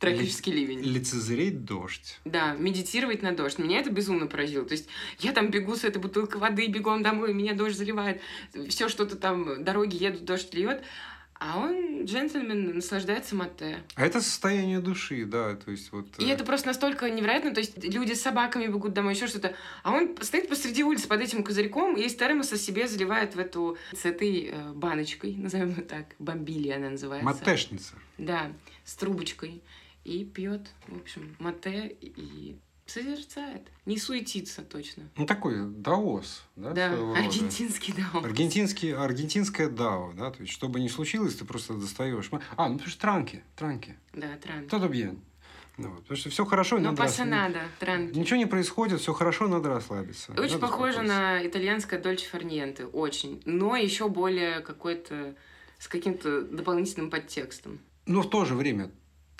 тропический ливень. Лицезреть дождь. Да, медитировать на дождь. Меня это безумно поразило. То есть я там бегу с этой бутылкой воды, бегом домой, меня дождь заливает. Все что-то там, дороги едут, дождь льет. А он джентльмен, наслаждается мате. А это состояние души, да, то есть вот... И это просто настолько невероятно, то есть люди с собаками бегут домой, еще что-то, а он стоит посреди улицы под этим козырьком и из термоса себе заливает в эту... с этой э, баночкой, назовем ее так, бомбили она называется. Матешница. Да, с трубочкой. И пьет, в общем, мате и созерцает. Не суетится точно. Ну, такой даос, да? Да, аргентинский даос. Аргентинский, аргентинское дао, да? То есть, что бы ни случилось, ты просто достаешь. А, ну, потому что транки, транки. Да, транки. Todo bien. Ну, вот, потому что все хорошо, Но надо рас... надо, транки. Ничего не происходит, все хорошо, надо расслабиться. Очень надо похоже на итальянское дольче фарниенте, очень. Но еще более какой-то с каким-то дополнительным подтекстом. Но в то же время,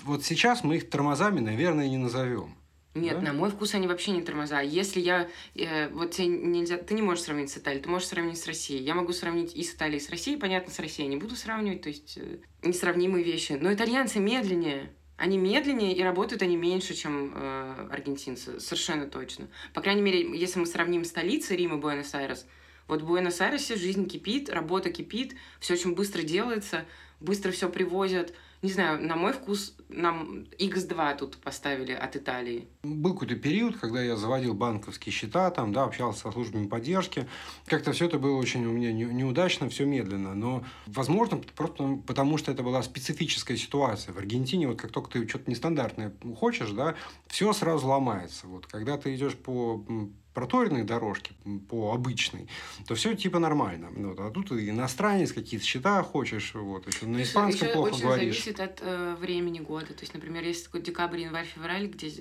вот сейчас мы их тормозами, наверное, не назовем. Нет, да? на мой вкус они вообще не тормоза. Если я... Э, вот тебе нельзя... Ты не можешь сравнить с Италией, ты можешь сравнить с Россией. Я могу сравнить и с Италией, и с Россией. Понятно, с Россией не буду сравнивать, то есть э, несравнимые вещи. Но итальянцы медленнее. Они медленнее и работают они меньше, чем э, аргентинцы. Совершенно точно. По крайней мере, если мы сравним столицы Рима и Буэнос-Айрес, вот в Буэнос-Айресе жизнь кипит, работа кипит, все очень быстро делается, быстро все привозят не знаю, на мой вкус нам X2 тут поставили от Италии. Был какой-то период, когда я заводил банковские счета, там, да, общался со службами поддержки. Как-то все это было очень у меня неудачно, все медленно. Но, возможно, просто потому что это была специфическая ситуация. В Аргентине, вот как только ты что-то нестандартное хочешь, да, все сразу ломается. Вот когда ты идешь по проторенной дорожке по обычной, то все типа нормально. Вот. А тут иностранец, какие-то счета хочешь, вот, еще на испанском еще плохо очень говоришь. зависит от э, времени года. То есть, например, есть такой декабрь, январь, февраль, где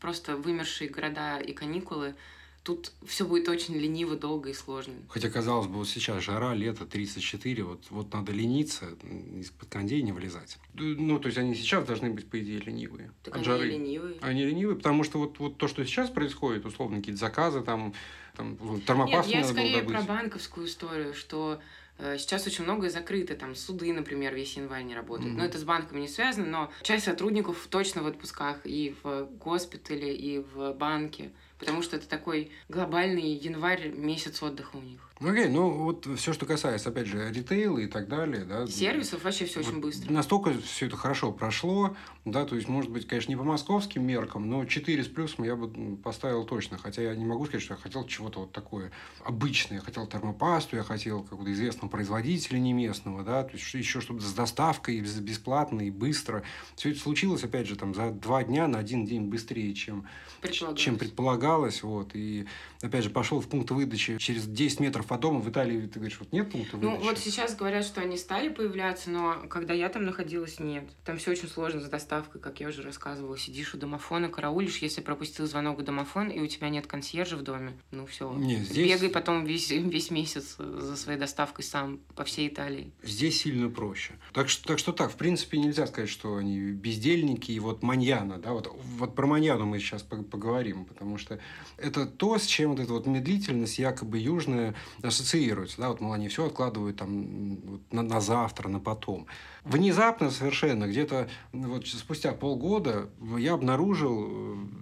просто вымершие города и каникулы, Тут все будет очень лениво, долго и сложно. Хотя, казалось бы, вот сейчас жара, лето, 34, вот, вот надо лениться, из-под кондей не вылезать. Ну, то есть они сейчас должны быть, по идее, ленивые. Так от они жары. ленивые. Они ленивые, потому что вот, вот то, что сейчас происходит, условно, какие-то заказы, там, там термопасту Нет, я скорее про банковскую историю, что Э, сейчас очень многое закрыто, там суды, например, весь январь не работают. Mm-hmm. Но это с банками не связано, но часть сотрудников точно в отпусках и в госпитале, и в банке, потому что это такой глобальный январь, месяц отдыха у них. Ну, окей, ну вот все, что касается, опять же, ритейла и так далее, да. Сервисов вообще все вот очень быстро. Настолько все это хорошо прошло, да, то есть, может быть, конечно, не по московским меркам, но 4 с плюсом я бы поставил точно, хотя я не могу сказать, что я хотел чего-то вот такое обычное, я хотел термопасту, я хотел какого-то известного производителя не местного, да, то есть еще что-то с доставкой, бесплатно и быстро. Все это случилось, опять же, там за два дня на один день быстрее, чем предполагалось, чем предполагалось вот, и опять же, пошел в пункт выдачи через 10 метров по дому в Италии, ты говоришь, вот нет пункта выдачи? Ну, вот сейчас говорят, что они стали появляться, но когда я там находилась, нет. Там все очень сложно с доставкой, как я уже рассказывала. Сидишь у домофона, караулишь, если пропустил звонок в домофон, и у тебя нет консьержа в доме, ну все. Нет, здесь... Бегай потом весь, весь месяц за своей доставкой сам по всей Италии. Здесь сильно проще. Так что, так что так, в принципе, нельзя сказать, что они бездельники, и вот маньяна, да, вот, вот про маньяну мы сейчас поговорим, потому что это то, с чем вот эта вот медлительность якобы южная ассоциируется. Да? Вот, мол, они все откладывают там на, на завтра, на потом. Внезапно совершенно, где-то вот спустя полгода я обнаружил,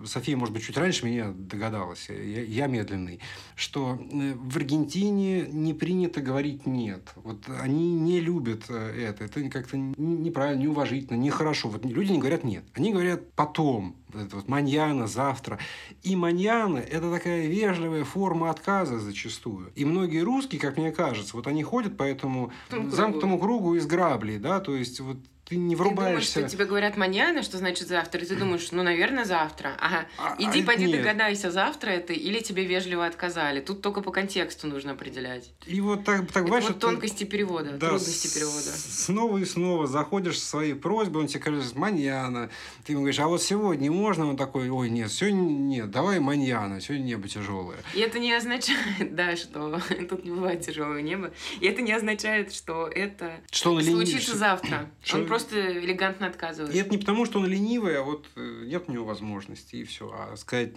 э, София, может быть, чуть раньше меня догадалась, я, я медленный, что э, в Аргентине не принято говорить «нет». Вот они не любят э, это. Это как-то неправильно, неуважительно, нехорошо. Вот люди не говорят «нет». Они говорят «потом», это вот маньяна, завтра. И маньяна – это такая вежливая форма отказа зачастую. И многие русские, как мне кажется, вот они ходят по этому замкнутому кругу из граблей, да, то есть вот ты не врубаешься. Ты думаешь, что тебе говорят маньяна, что значит завтра, и ты думаешь, ну, наверное, завтра. Ага, а, иди, а, пойди нет. догадайся, завтра это или тебе вежливо отказали. Тут только по контексту нужно определять. И вот так, так это вот тонкости перевода, да, трудности перевода. Снова и снова заходишь со своей просьбой, он тебе говорит, маньяна. Ты ему говоришь, а вот сегодня можно? Он такой, ой, нет, сегодня нет, давай маньяна, сегодня небо тяжелое. И это не означает, да, что тут не бывает тяжелого неба. И это не означает, что это что случится лени... завтра. Что... Он просто элегантно отказывается. И это не потому, что он ленивый, а вот э, нет у него возможности, и все. А сказать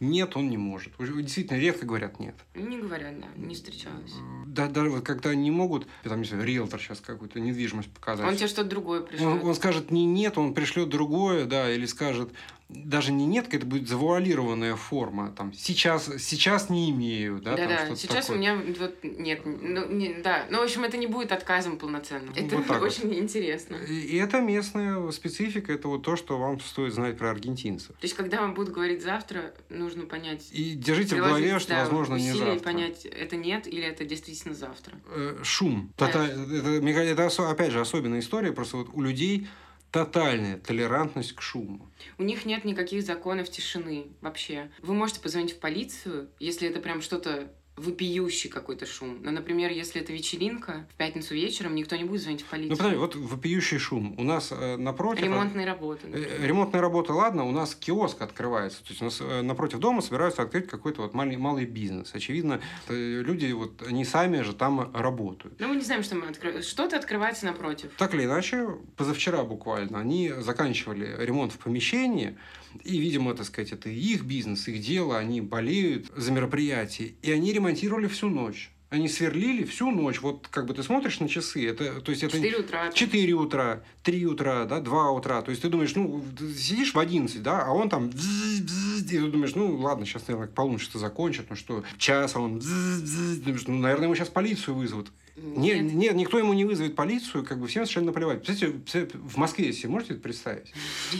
нет он не может. Действительно редко говорят нет. Не говорят, да, не встречалась. Да, даже вот когда они могут, там, не знаю, риэлтор сейчас какую-то недвижимость показать. Он тебе что-то другое пришлет. Он, он скажет не нет, он пришлет другое, да, или скажет даже не нет, это будет завуалированная форма. Там, сейчас, сейчас не имею. Да, да, да. сейчас такое. у меня вот нет. Ну, не, да. Ну, в общем, это не будет отказом полноценным. Это вот очень вот. интересно. И это местная специфика, это вот то, что вам стоит знать про аргентинцев. То есть, когда вам будут говорить завтра, нужно понять. И держите в голове, что, да, возможно, не завтра. понять, это нет или это действительно завтра. Э, шум. Да. Это, это, это, опять же, особенная история. Просто вот у людей тотальная толерантность к шуму. У них нет никаких законов тишины вообще. Вы можете позвонить в полицию, если это прям что-то вопиющий какой-то шум. Но, например, если это вечеринка, в пятницу вечером никто не будет звонить в полицию. Ну, подожди, вот вопиющий шум. У нас э, напротив... Ремонтные работы. Например. Э, ремонтные работы, ладно, у нас киоск открывается. То есть у нас э, напротив дома собираются открыть какой-то вот малый, малый бизнес. Очевидно, э, люди, вот они сами же там работают. Ну, мы не знаем, что мы открываем. Что-то открывается напротив. Так или иначе, позавчера буквально они заканчивали ремонт в помещении, и, видимо, так сказать, это их бизнес, их дело, они болеют за мероприятие. И они ремонтировали всю ночь. Они сверлили всю ночь. Вот как бы ты смотришь на часы, это, то есть это 4 утра. 4 утра, 3 утра, да, 2 утра. То есть ты думаешь, ну, ты сидишь в 11, да, а он там и ты думаешь, ну, ладно, сейчас, наверное, к полуночи что закончат, ну что, час, а он думаешь, ну, наверное, ему сейчас полицию вызовут. Нет. нет, нет, никто ему не вызовет полицию, как бы всем совершенно наплевать. Представляете, в Москве себе можете это представить?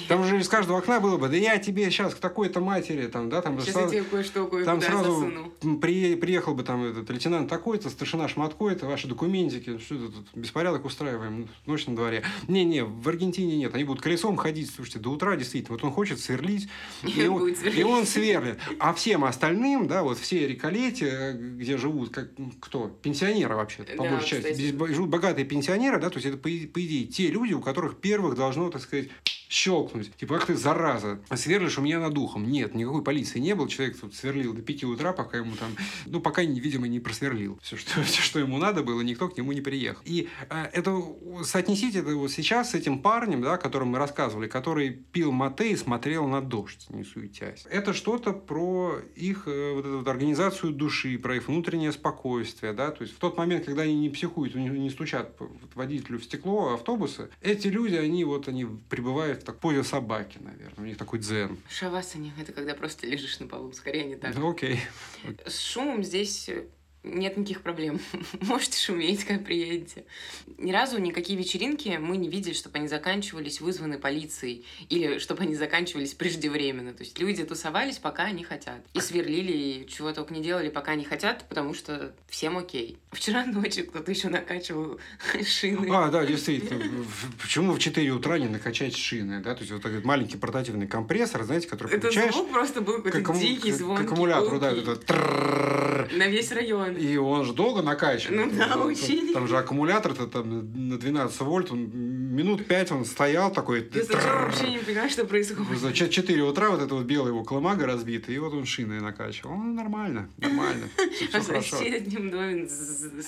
Там уже из каждого окна было бы, да я тебе сейчас к такой-то матери, там, да, там сейчас сразу, я тебе кое-что кое там сразу при, приехал бы там этот лейтенант такой-то, старшина шматкой-то, ваши документики, что это тут беспорядок устраиваем, ночь на дворе. Не-не, в Аргентине нет, они будут колесом ходить, слушайте, до утра действительно. Вот он хочет сверлить, и, он, и он сверлит. А всем остальным, да, вот все реколети, где живут, как кто, пенсионеры вообще-то, по большей части. Богатые пенсионеры, да, то есть это, по, по идее, те люди, у которых первых должно, так сказать, щелкнуть. Типа, ах ты, зараза, сверлишь у меня над ухом. Нет, никакой полиции не было. Человек тут сверлил до 5 утра, пока ему там... Ну, пока, видимо, не просверлил. Все, что, все, что ему надо было, никто к нему не приехал. И э, это соотнесите это вот сейчас с этим парнем, да, о котором мы рассказывали, который пил мате и смотрел на дождь, не суетясь. Это что-то про их э, вот эту вот организацию души, про их внутреннее спокойствие, да, то есть в тот момент, когда они не психуют, не, стучат водителю в стекло автобуса, эти люди, они вот, они пребывают в так позе собаки, наверное, у них такой дзен. Шавасани – это когда просто лежишь на полу, скорее не так. Ну, окей. С шумом здесь нет никаких проблем. Можете шуметь, как приедете. Ни разу никакие вечеринки мы не видели, чтобы они заканчивались вызваны полицией или чтобы они заканчивались преждевременно. То есть люди тусовались, пока они хотят. И сверлили, и чего только не делали, пока они хотят, потому что всем окей. Вчера ночью кто-то еще накачивал шины. А, да, действительно. Почему в 4 утра не накачать шины? Да? То есть вот этот маленький портативный компрессор, знаете, который Это включаешь... звук просто был какой-то дикий, звонкий, К аккумулятору, да, это На весь район. И он же долго накачивает. Ну да, очень. Там же аккумулятор-то там на 12 вольт, он минут 5 он стоял такой. Я сначала вообще не понимаю, что происходит. В 4 утра вот это вот белая его колымага разбита, и вот он шины накачивал. Ну, нормально, нормально. Все А хорошо.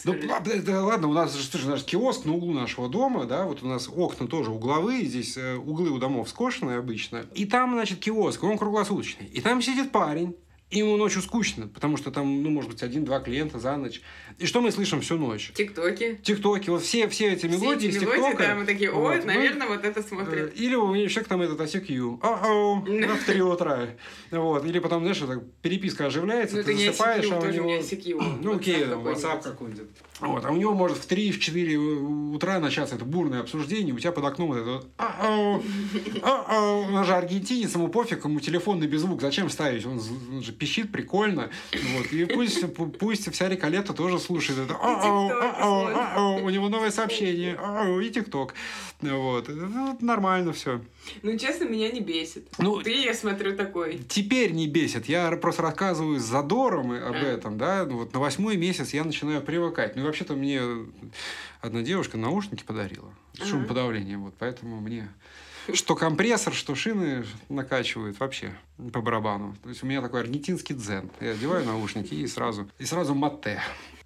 Ну, а, да, ладно, у нас же наш киоск на углу нашего дома, да, вот у нас окна тоже угловые, здесь э, углы у домов скошенные обычно. И там, значит, киоск, он круглосуточный. И там сидит парень, и ему ночью скучно, потому что там, ну, может быть, один-два клиента за ночь. И что мы слышим всю ночь? Тиктоки. Тиктоки, вот все, все эти Все мелодии эти из мелодии, ТикТока. да, мы такие, Вот, ой, ну, наверное, вот это Э, смотрит. Или у меня человек там этот ICQ. О-оу, в 3 утра. Вот. Или потом, знаешь, так переписка оживляется, Ну, ты засыпаешь, ICQ, а у него... Ну, окей, там, WhatsApp какой-нибудь. Вот. А у него может в 3-4 утра начаться это бурное обсуждение, у тебя под окном вот это вот «Ау, ау». Он же аргентинец, ему пофиг, ему телефонный без звук, зачем ставить? Он, он же пищит прикольно. Вот. И пусть, пу- пусть вся реколета тоже слушает это «Ау, ТикТоки ау, смотрит. ау». У него новое сообщение и ТикТок. Вот. Это нормально все. Ну, честно, меня не бесит. Ну, Ты, я смотрю, такой. Теперь не бесит. Я просто рассказываю с задором об А. этом, да. Ну, вот на восьмой месяц я начинаю привыкать. Ну, вообще-то мне одна девушка наушники подарила. Ага. Шумоподавлением. Вот поэтому мне что компрессор, что шины накачивают вообще по барабану. То есть у меня такой аргентинский дзен. Я одеваю наушники и сразу, и сразу мате.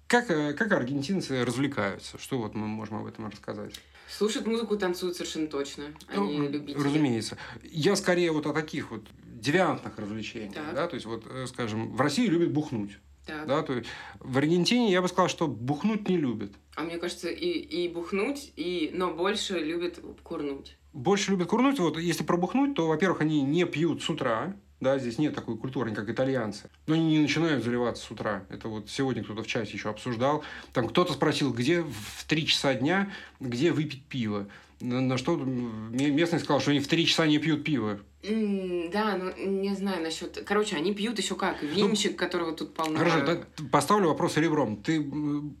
Как, э, как аргентинцы развлекаются? Что вот мы можем об этом рассказать? Слушают музыку, танцуют совершенно точно. Они Ну, любители. Разумеется. Я скорее вот о таких вот девиантных развлечениях. Так. Да? То есть, вот, э, скажем, в России любят бухнуть. Так. Да? То есть, в Аргентине я бы сказал, что бухнуть не любят. А мне кажется, и, и бухнуть, и, но больше любят курнуть. Больше любят курнуть. Вот если пробухнуть, то, во-первых, они не пьют с утра. Да, здесь нет такой культуры, как итальянцы. Но они не начинают заливаться с утра. Это вот сегодня кто-то в чате еще обсуждал. Там кто-то спросил, где в 3 часа дня, где выпить пиво. На, что местный сказал, что они в 3 часа не пьют пиво. Да, ну не знаю насчет. Короче, они пьют еще как. Винчик, которого тут полно. Хорошо, да, поставлю вопрос ребром. Ты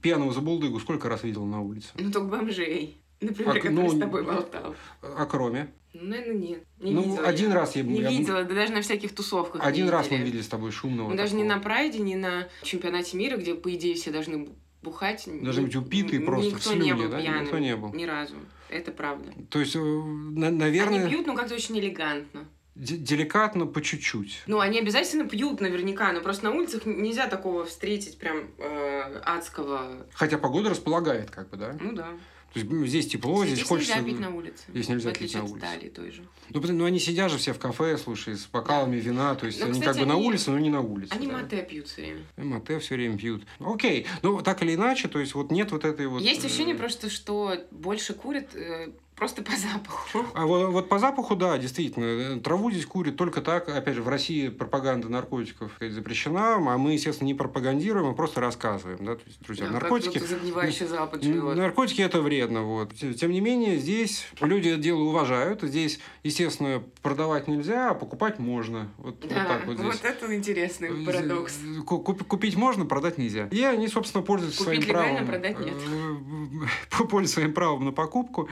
пьяного забулдыгу сколько раз видел на улице? Ну, только бомжей. Например, А, который ну, с тобой болтал. А кроме? Ну, наверное, нет. Не ну, видела один я. раз я... Не я- видела, да даже на всяких тусовках не Один раз мы видели. видели с тобой шумного. Ну, даже не на прайде, не на чемпионате мира, где, по идее, все должны бухать. Должны быть упитые просто, в Никто не слюне, был да? пьяным. Никто не был. Ни разу. Это правда. То есть, э, на- наверное, Они пьют, но как-то очень элегантно. де- деликатно по чуть-чуть. Ну, они обязательно пьют наверняка, но просто на улицах нельзя такого встретить прям э, адского. Хотя погода располагает, как бы, да? Ну да. То есть, здесь тепло, здесь, Здесь хочется... нельзя пить на улице. Здесь нельзя пить на улице. Италии той же. Ну, ну, они сидят же все в кафе, слушай, с бокалами вина, то есть Ну, они кстати, как бы на они- улице, но не на улице. Они да. мате пьют все время. И Мате все время пьют. Окей. Ну, так или иначе, то есть вот нет вот этой вот... Есть э, ощущение просто, что больше курят э, просто по запаху. А вот, вот по запаху, да, действительно. Э, Траву здесь курят только так. Опять же, в России пропаганда наркотиков сказать, запрещена, а мы, естественно, не пропагандируем, а просто рассказываем. Да? То есть, друзья, Да, наркотики... Загнивающий запах живет. Наркотики это вредно. Вот. Тем не менее, здесь люди это дело уважают. Здесь, естественно, продавать нельзя, а покупать можно. Вот, вот Да, так вот здесь. вот это интересный парадокс. Э, куп- Купить можно, продать нельзя. И они, собственно, пользуются Купить своим легально, правом. продать нет. э, Пользуются своим правом на покупку.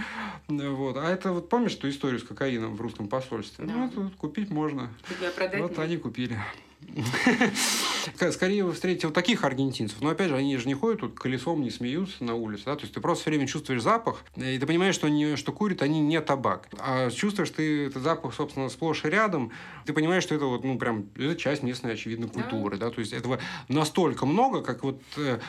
Вот. А это вот помнишь ту историю с кокаином в русском посольстве? Да. Ну, это вот купить можно. Тебя продать вот нет. они купили. Скорее вы встретите вот таких аргентинцев. Но опять же, они же не ходят тут колесом, не смеются на улице. Да? То есть ты просто все время чувствуешь запах, и ты понимаешь, что, они, что курят они не табак. А чувствуешь ты этот запах, собственно, сплошь и рядом. Ты понимаешь, что это вот, ну, прям, это часть местной, очевидно, культуры. Да? То есть этого настолько много, как вот... Э,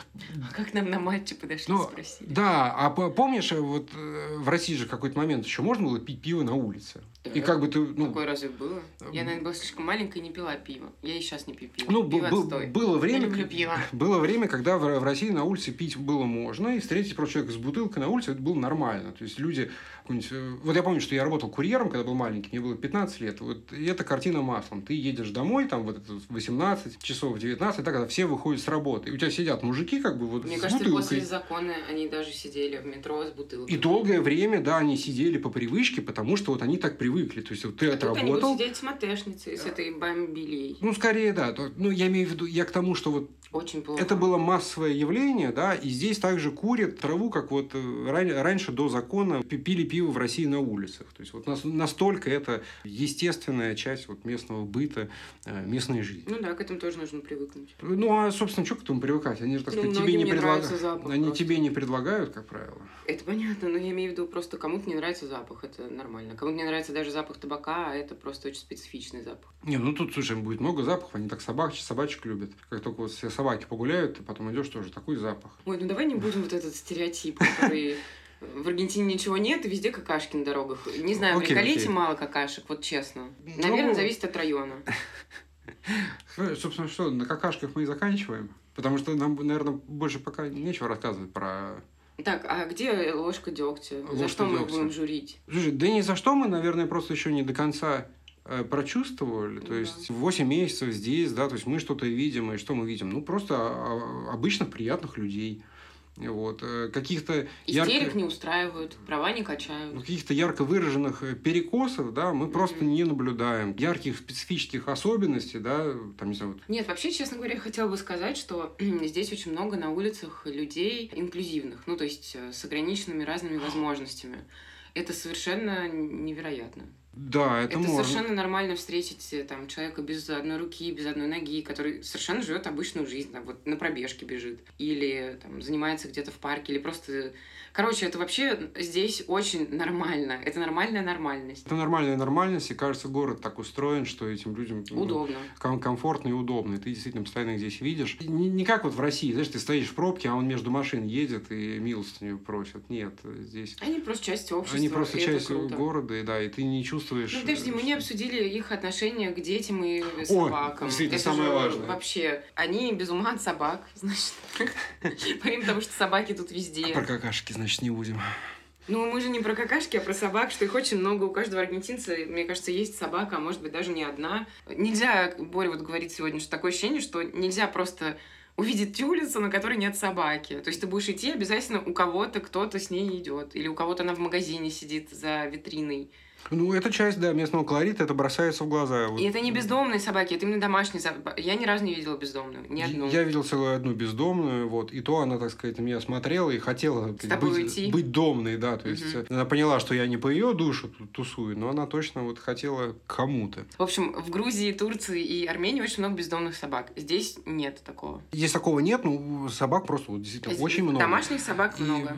а как нам на матче подошли, ну, спросили. Да, а помнишь, э, вот э, в России же какой-то момент еще можно было пить пиво на улице? Да. И как бы ты... Ну, Такое разве было? Я, наверное, была слишком маленькая и не пила пиво. Я и сейчас не пью пиво. Ну, пиво было время, Я люблю пиво. было время, когда в, в России на улице пить было можно, и встретить просто человека с бутылкой на улице, это было нормально. То есть люди... Э, вот я помню, что я работал курьером, когда был маленький, мне было 15 лет. Вот и эта картина маслом. Ты едешь домой, там вот это 18 часов, 19, так, когда все выходят с работы. И у тебя сидят мужики как бы вот Мне с кажется, бутылкой. после закона они даже сидели в метро с бутылкой. И долгое время, да, они сидели по привычке, потому что вот они так привыкли. То есть вот ты а отработал. Тут они будут сидеть с матешницей, с этой бомбилей. Ну, скорее, да. Ну, я имею в виду, я к тому, что вот очень плохо. Это было массовое явление, да, и здесь также курят траву, как вот э, раньше до закона пили пиво в России на улицах. То есть вот настолько это естественная часть вот местного быта, э, местной жизни. Ну да, к этому тоже нужно привыкнуть. Ну а собственно, что к этому привыкать? Они же, так ну, сказать, тебе не предлагают. Они просто. тебе не предлагают, как правило. Это понятно, но я имею в виду просто кому-то не нравится запах, это нормально. Кому-то не нравится даже запах табака, а это просто очень специфичный запах. Не, ну тут, слушай, будет много запахов, они так собак, собачек любят. Как только вот все собаки погуляют, ты потом идешь тоже такой запах. Ой, ну давай не будем вот этот стереотип, который в Аргентине ничего нет, и везде какашки на дорогах. Не знаю, okay, в Риколите мало какашек, вот честно. Наверное, ну... зависит от района. Собственно, что, на какашках мы и заканчиваем. Потому что нам, наверное, больше пока нечего рассказывать про так, а где ложка дегтя? Ложка за что дегтя. мы будем журить? Слушай, да ни за что мы, наверное, просто еще не до конца э, прочувствовали. То да. есть 8 месяцев здесь, да, то есть мы что-то видим, и что мы видим? Ну, просто а, обычных приятных людей. Вот. Э, каких-то Истерик ярко... не устраивают, права не качают. Ну, каких-то ярко выраженных э, перекосов, да, мы mm-hmm. просто не наблюдаем. Ярких специфических особенностей, да, там, не знаю. Вот. Нет, вообще, честно говоря, я хотела бы сказать, что здесь очень много на улицах людей инклюзивных, ну, то есть э, с ограниченными разными возможностями. Это совершенно невероятно. Да, это, это можно. совершенно нормально встретить э, там человека без одной руки, без одной ноги, который совершенно живет обычную жизнь, там, вот на пробежке бежит, или там занимается где-то в парке, или просто Короче, это вообще здесь очень нормально. Это нормальная нормальность. Это нормальная нормальность, и кажется, город так устроен, что этим людям ну, удобно. Ком- комфортно и удобно. И ты действительно постоянно их здесь видишь. Не, не как вот в России, знаешь, ты стоишь в пробке, а он между машин едет и милостыню просит. Нет, здесь... Они просто часть общества. Они просто часть города, и да, и ты не чувствуешь... Ну, подожди, мы не обсудили их отношения к детям и собакам. О, действительно, это самое важное. Вообще, они без ума от собак, значит. Помимо того, что собаки тут везде. А про какашки, значит, значит, не будем. Ну, мы же не про какашки, а про собак, что их очень много. У каждого аргентинца, мне кажется, есть собака, а может быть даже не одна. Нельзя, Боря вот говорит сегодня, что такое ощущение, что нельзя просто увидеть улицу, на которой нет собаки. То есть ты будешь идти, обязательно у кого-то кто-то с ней идет. Или у кого-то она в магазине сидит за витриной. Ну, это часть, да, местного колорита, это бросается в глаза. И это не бездомные собаки, это именно домашние собаки. Я ни разу не видела бездомную, ни одну. Я видел целую одну бездомную, вот, и то она, так сказать, меня смотрела и хотела быть, быть домной, да, то есть угу. она поняла, что я не по ее душу тусую, но она точно вот хотела кому-то. В общем, в Грузии, Турции и Армении очень много бездомных собак. Здесь нет такого. Здесь такого нет, ну, собак просто вот, действительно Здесь очень много. Домашних собак и... много.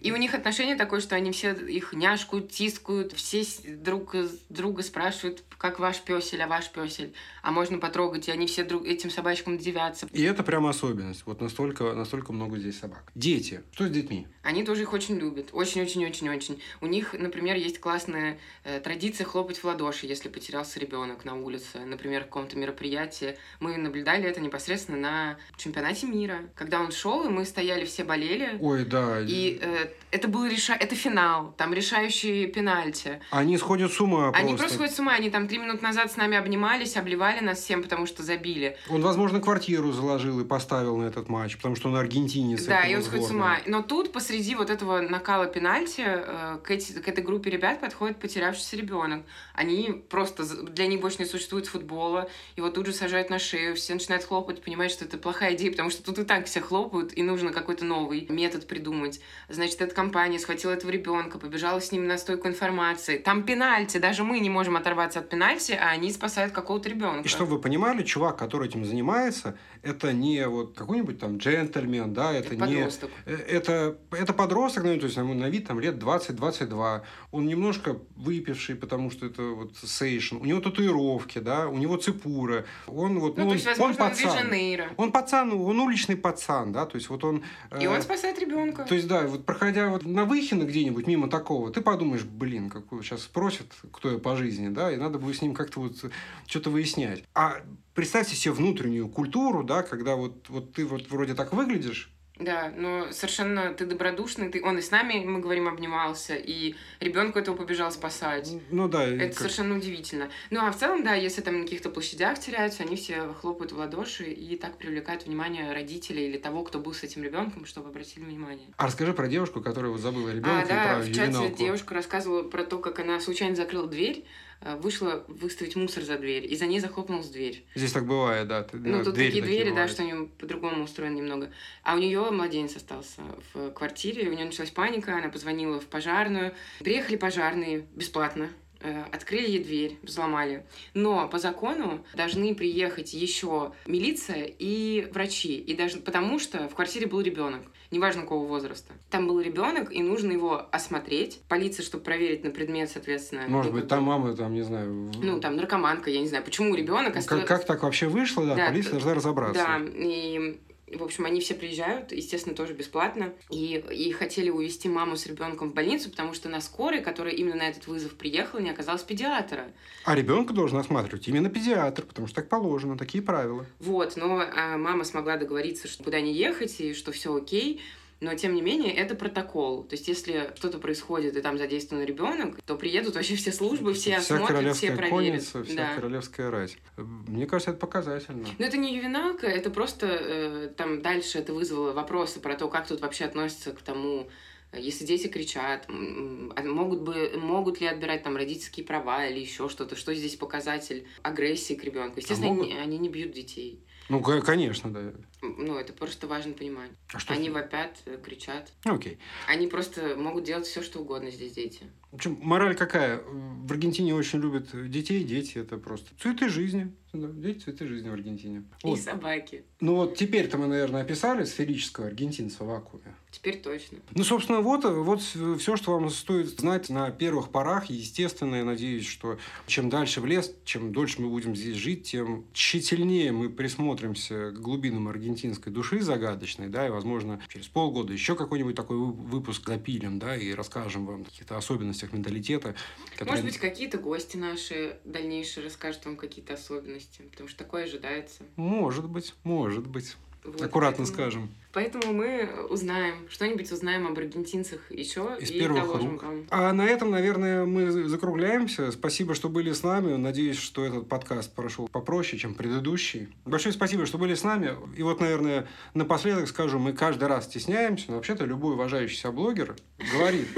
И у них отношение такое, что они все их няшкают, тискают, все друг друга спрашивают, как ваш песель, а ваш песель, а можно потрогать, и они все друг этим собачкам девятся. И это прямо особенность. Вот настолько, настолько много здесь собак. Дети. Что с детьми? Они тоже их очень любят. Очень-очень-очень-очень. У них, например, есть классная э, традиция хлопать в ладоши, если потерялся ребенок на улице, например, в каком-то мероприятии. Мы наблюдали это непосредственно на чемпионате мира. Когда он шел, и мы стояли, все болели. Ой, да. И э, это был реша... это финал, там решающие пенальти. Они сходят с ума Они просто сходят с ума. Они там три минуты назад с нами обнимались, обливали нас всем, потому что забили. Он, возможно, квартиру заложил и поставил на этот матч, потому что он аргентинец. Да, и он сходит с ума. Но тут посреди вот этого накала пенальти э, к, эти, к этой группе ребят подходит потерявшийся ребенок. Они просто, для них больше не существует футбола, его тут же сажают на шею, все начинают хлопать, понимают, что это плохая идея, потому что тут и так все хлопают, и нужно какой-то новый метод придумать. Значит, эта компания схватила этого ребенка, побежала с ним на стойку информации. Там пенальти, даже мы не можем оторваться от пенальти, а они спасают какого-то ребенка. И чтобы вы понимали, чувак, который этим занимается, это не вот какой-нибудь там джентльмен, да, это, Это не... подросток. Э, Это, это подросток, ну, то есть ему на вид там лет 20-22. Он немножко выпивший, потому что это вот сейшн. У него татуировки, да, у него цепура. Он вот, Ну, ну, то он, есть, он возможно, он пацан. Де-Жанейро. Он пацан, он уличный пацан, да, то есть вот он... И э, он спасает ребенка. То есть, да, вот проходя вот на Выхино где-нибудь мимо такого, ты подумаешь, блин, какой сейчас спросят, кто я по жизни, да, и надо будет с ним как-то вот что-то выяснять. А представьте себе внутреннюю культуру, да, когда вот, вот ты вот вроде так выглядишь, Да, но совершенно ты добродушный, ты, он и с нами, мы говорим, обнимался, и ребенку этого побежал спасать. ну да, и Это как- совершенно удивительно. Ну, а в целом, да, если там на каких-то площадях теряются, они все хлопают в ладоши и так привлекают внимание родителей или того, кто был с этим ребенком, чтобы обратили внимание. А расскажи про девушку, которая вот забыла ребенка А, да, про в чате ювеналку. девушка рассказывала про то, как она случайно закрыла дверь, э, вышла выставить мусор за дверь, и за ней захлопнулась дверь. Здесь так бывает, да. ты- Ну, да, тут двери такие двери, да, бывают. что они по-другому устроены немного. А у нее младенец остался в квартире, у нее началась паника, она позвонила в пожарную. Приехали пожарные бесплатно, э, открыли ей дверь, взломали. Но по закону должны приехать еще милиция и врачи. И даже потому что в квартире был ребенок, неважно какого возраста. Там был ребенок, и нужно его осмотреть. Полиция, чтобы проверить на предмет, соответственно. Может быть, там мама, там, не знаю... Ну, там наркоманка, я не знаю, почему ребенок Ну, как, как так вообще вышло, да, Да, полиция должна разобраться. Да, и в общем, они все приезжают, естественно, тоже бесплатно. И, и хотели увезти маму с ребенком в больницу, потому что на скорой, которая именно на этот вызов приехала, не оказалось педиатра. А ребенка должен осматривать именно педиатр, потому что так положено, такие правила. Вот, но а, мама смогла договориться, что куда не ехать, и что все окей. Но, тем не менее, это протокол. То есть, если что-то происходит, и там задействован ребенок, то приедут вообще все службы, все вся осмотрят, все проверят. конница, вся Да. королевская рать. Мне кажется, это показательно. Но это не ювеналка, это просто э, там дальше это вызвало вопросы про то, как тут вообще относятся к тому, если дети кричат, а могут, бы, могут ли отбирать там родительские права или еще что-то, что здесь показатель агрессии к ребенку. Естественно, могут? они, они не бьют детей. Ну, ко- конечно, да. Ну, это просто важно понимать. А что? Они вопят, э, кричат. Ну, Окей. Они просто могут делать все, что угодно здесь дети. В общем, мораль какая? В Аргентине очень любят детей. Дети это просто цветы жизни. Дети цветы жизни в Аргентине. Вот. И собаки. Ну вот теперь-то мы, наверное, описали сферического аргентинца в вакууме. Теперь точно. Ну, собственно, вот, вот все, что вам стоит знать на первых порах. Естественно, я надеюсь, что чем дальше в лес, чем дольше мы будем здесь жить, тем тщательнее мы присмотримся к глубинам аргентинской души загадочной, да, и, возможно, через полгода еще какой-нибудь такой вы- выпуск запилим, да, и расскажем вам о каких-то особенностях менталитета. которые- Может быть, какие-то гости наши дальнейшие расскажут вам какие-то особенности, потому что такое ожидается. Может быть, может быть. Вот, Аккуратно поэтому- скажем. Поэтому мы узнаем, что-нибудь узнаем об аргентинцах еще Из и первых рук. вам. А на этом, наверное, мы закругляемся. Спасибо, что были с нами. Надеюсь, что этот подкаст прошел попроще, чем предыдущий. Большое спасибо, что были с нами. И вот, наверное, напоследок скажу, мы каждый раз стесняемся, но вообще-то любой уважающийся блогер говорит.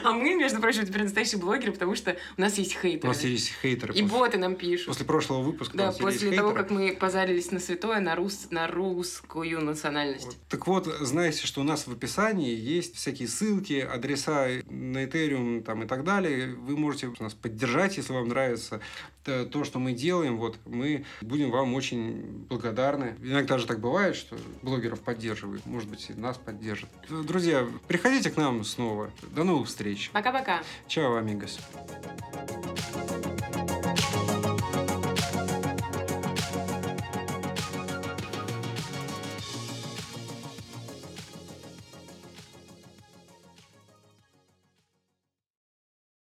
А мы, между прочим, теперь настоящие блогеры, потому что у нас есть У хейтеры. нас есть хейтеры. И после, боты нам пишут. после прошлого выпуска. у Да, после того, хейтеры. как мы позарились на святое, на, рус... на русскую национальность. Вот. Так вот, знаете, что у нас в описании есть всякие ссылки, адреса на Ethereum там, и так далее. Вы можете нас поддержать, если вам нравится то, то, что мы делаем. Вот, мы будем вам очень благодарны. Иногда же так бывает, что блогеров поддерживают. Может быть, и нас поддержат. Друзья, приходите к нам снова. До новых встреч встреч. Пока-пока. Чао, амигос. Thank you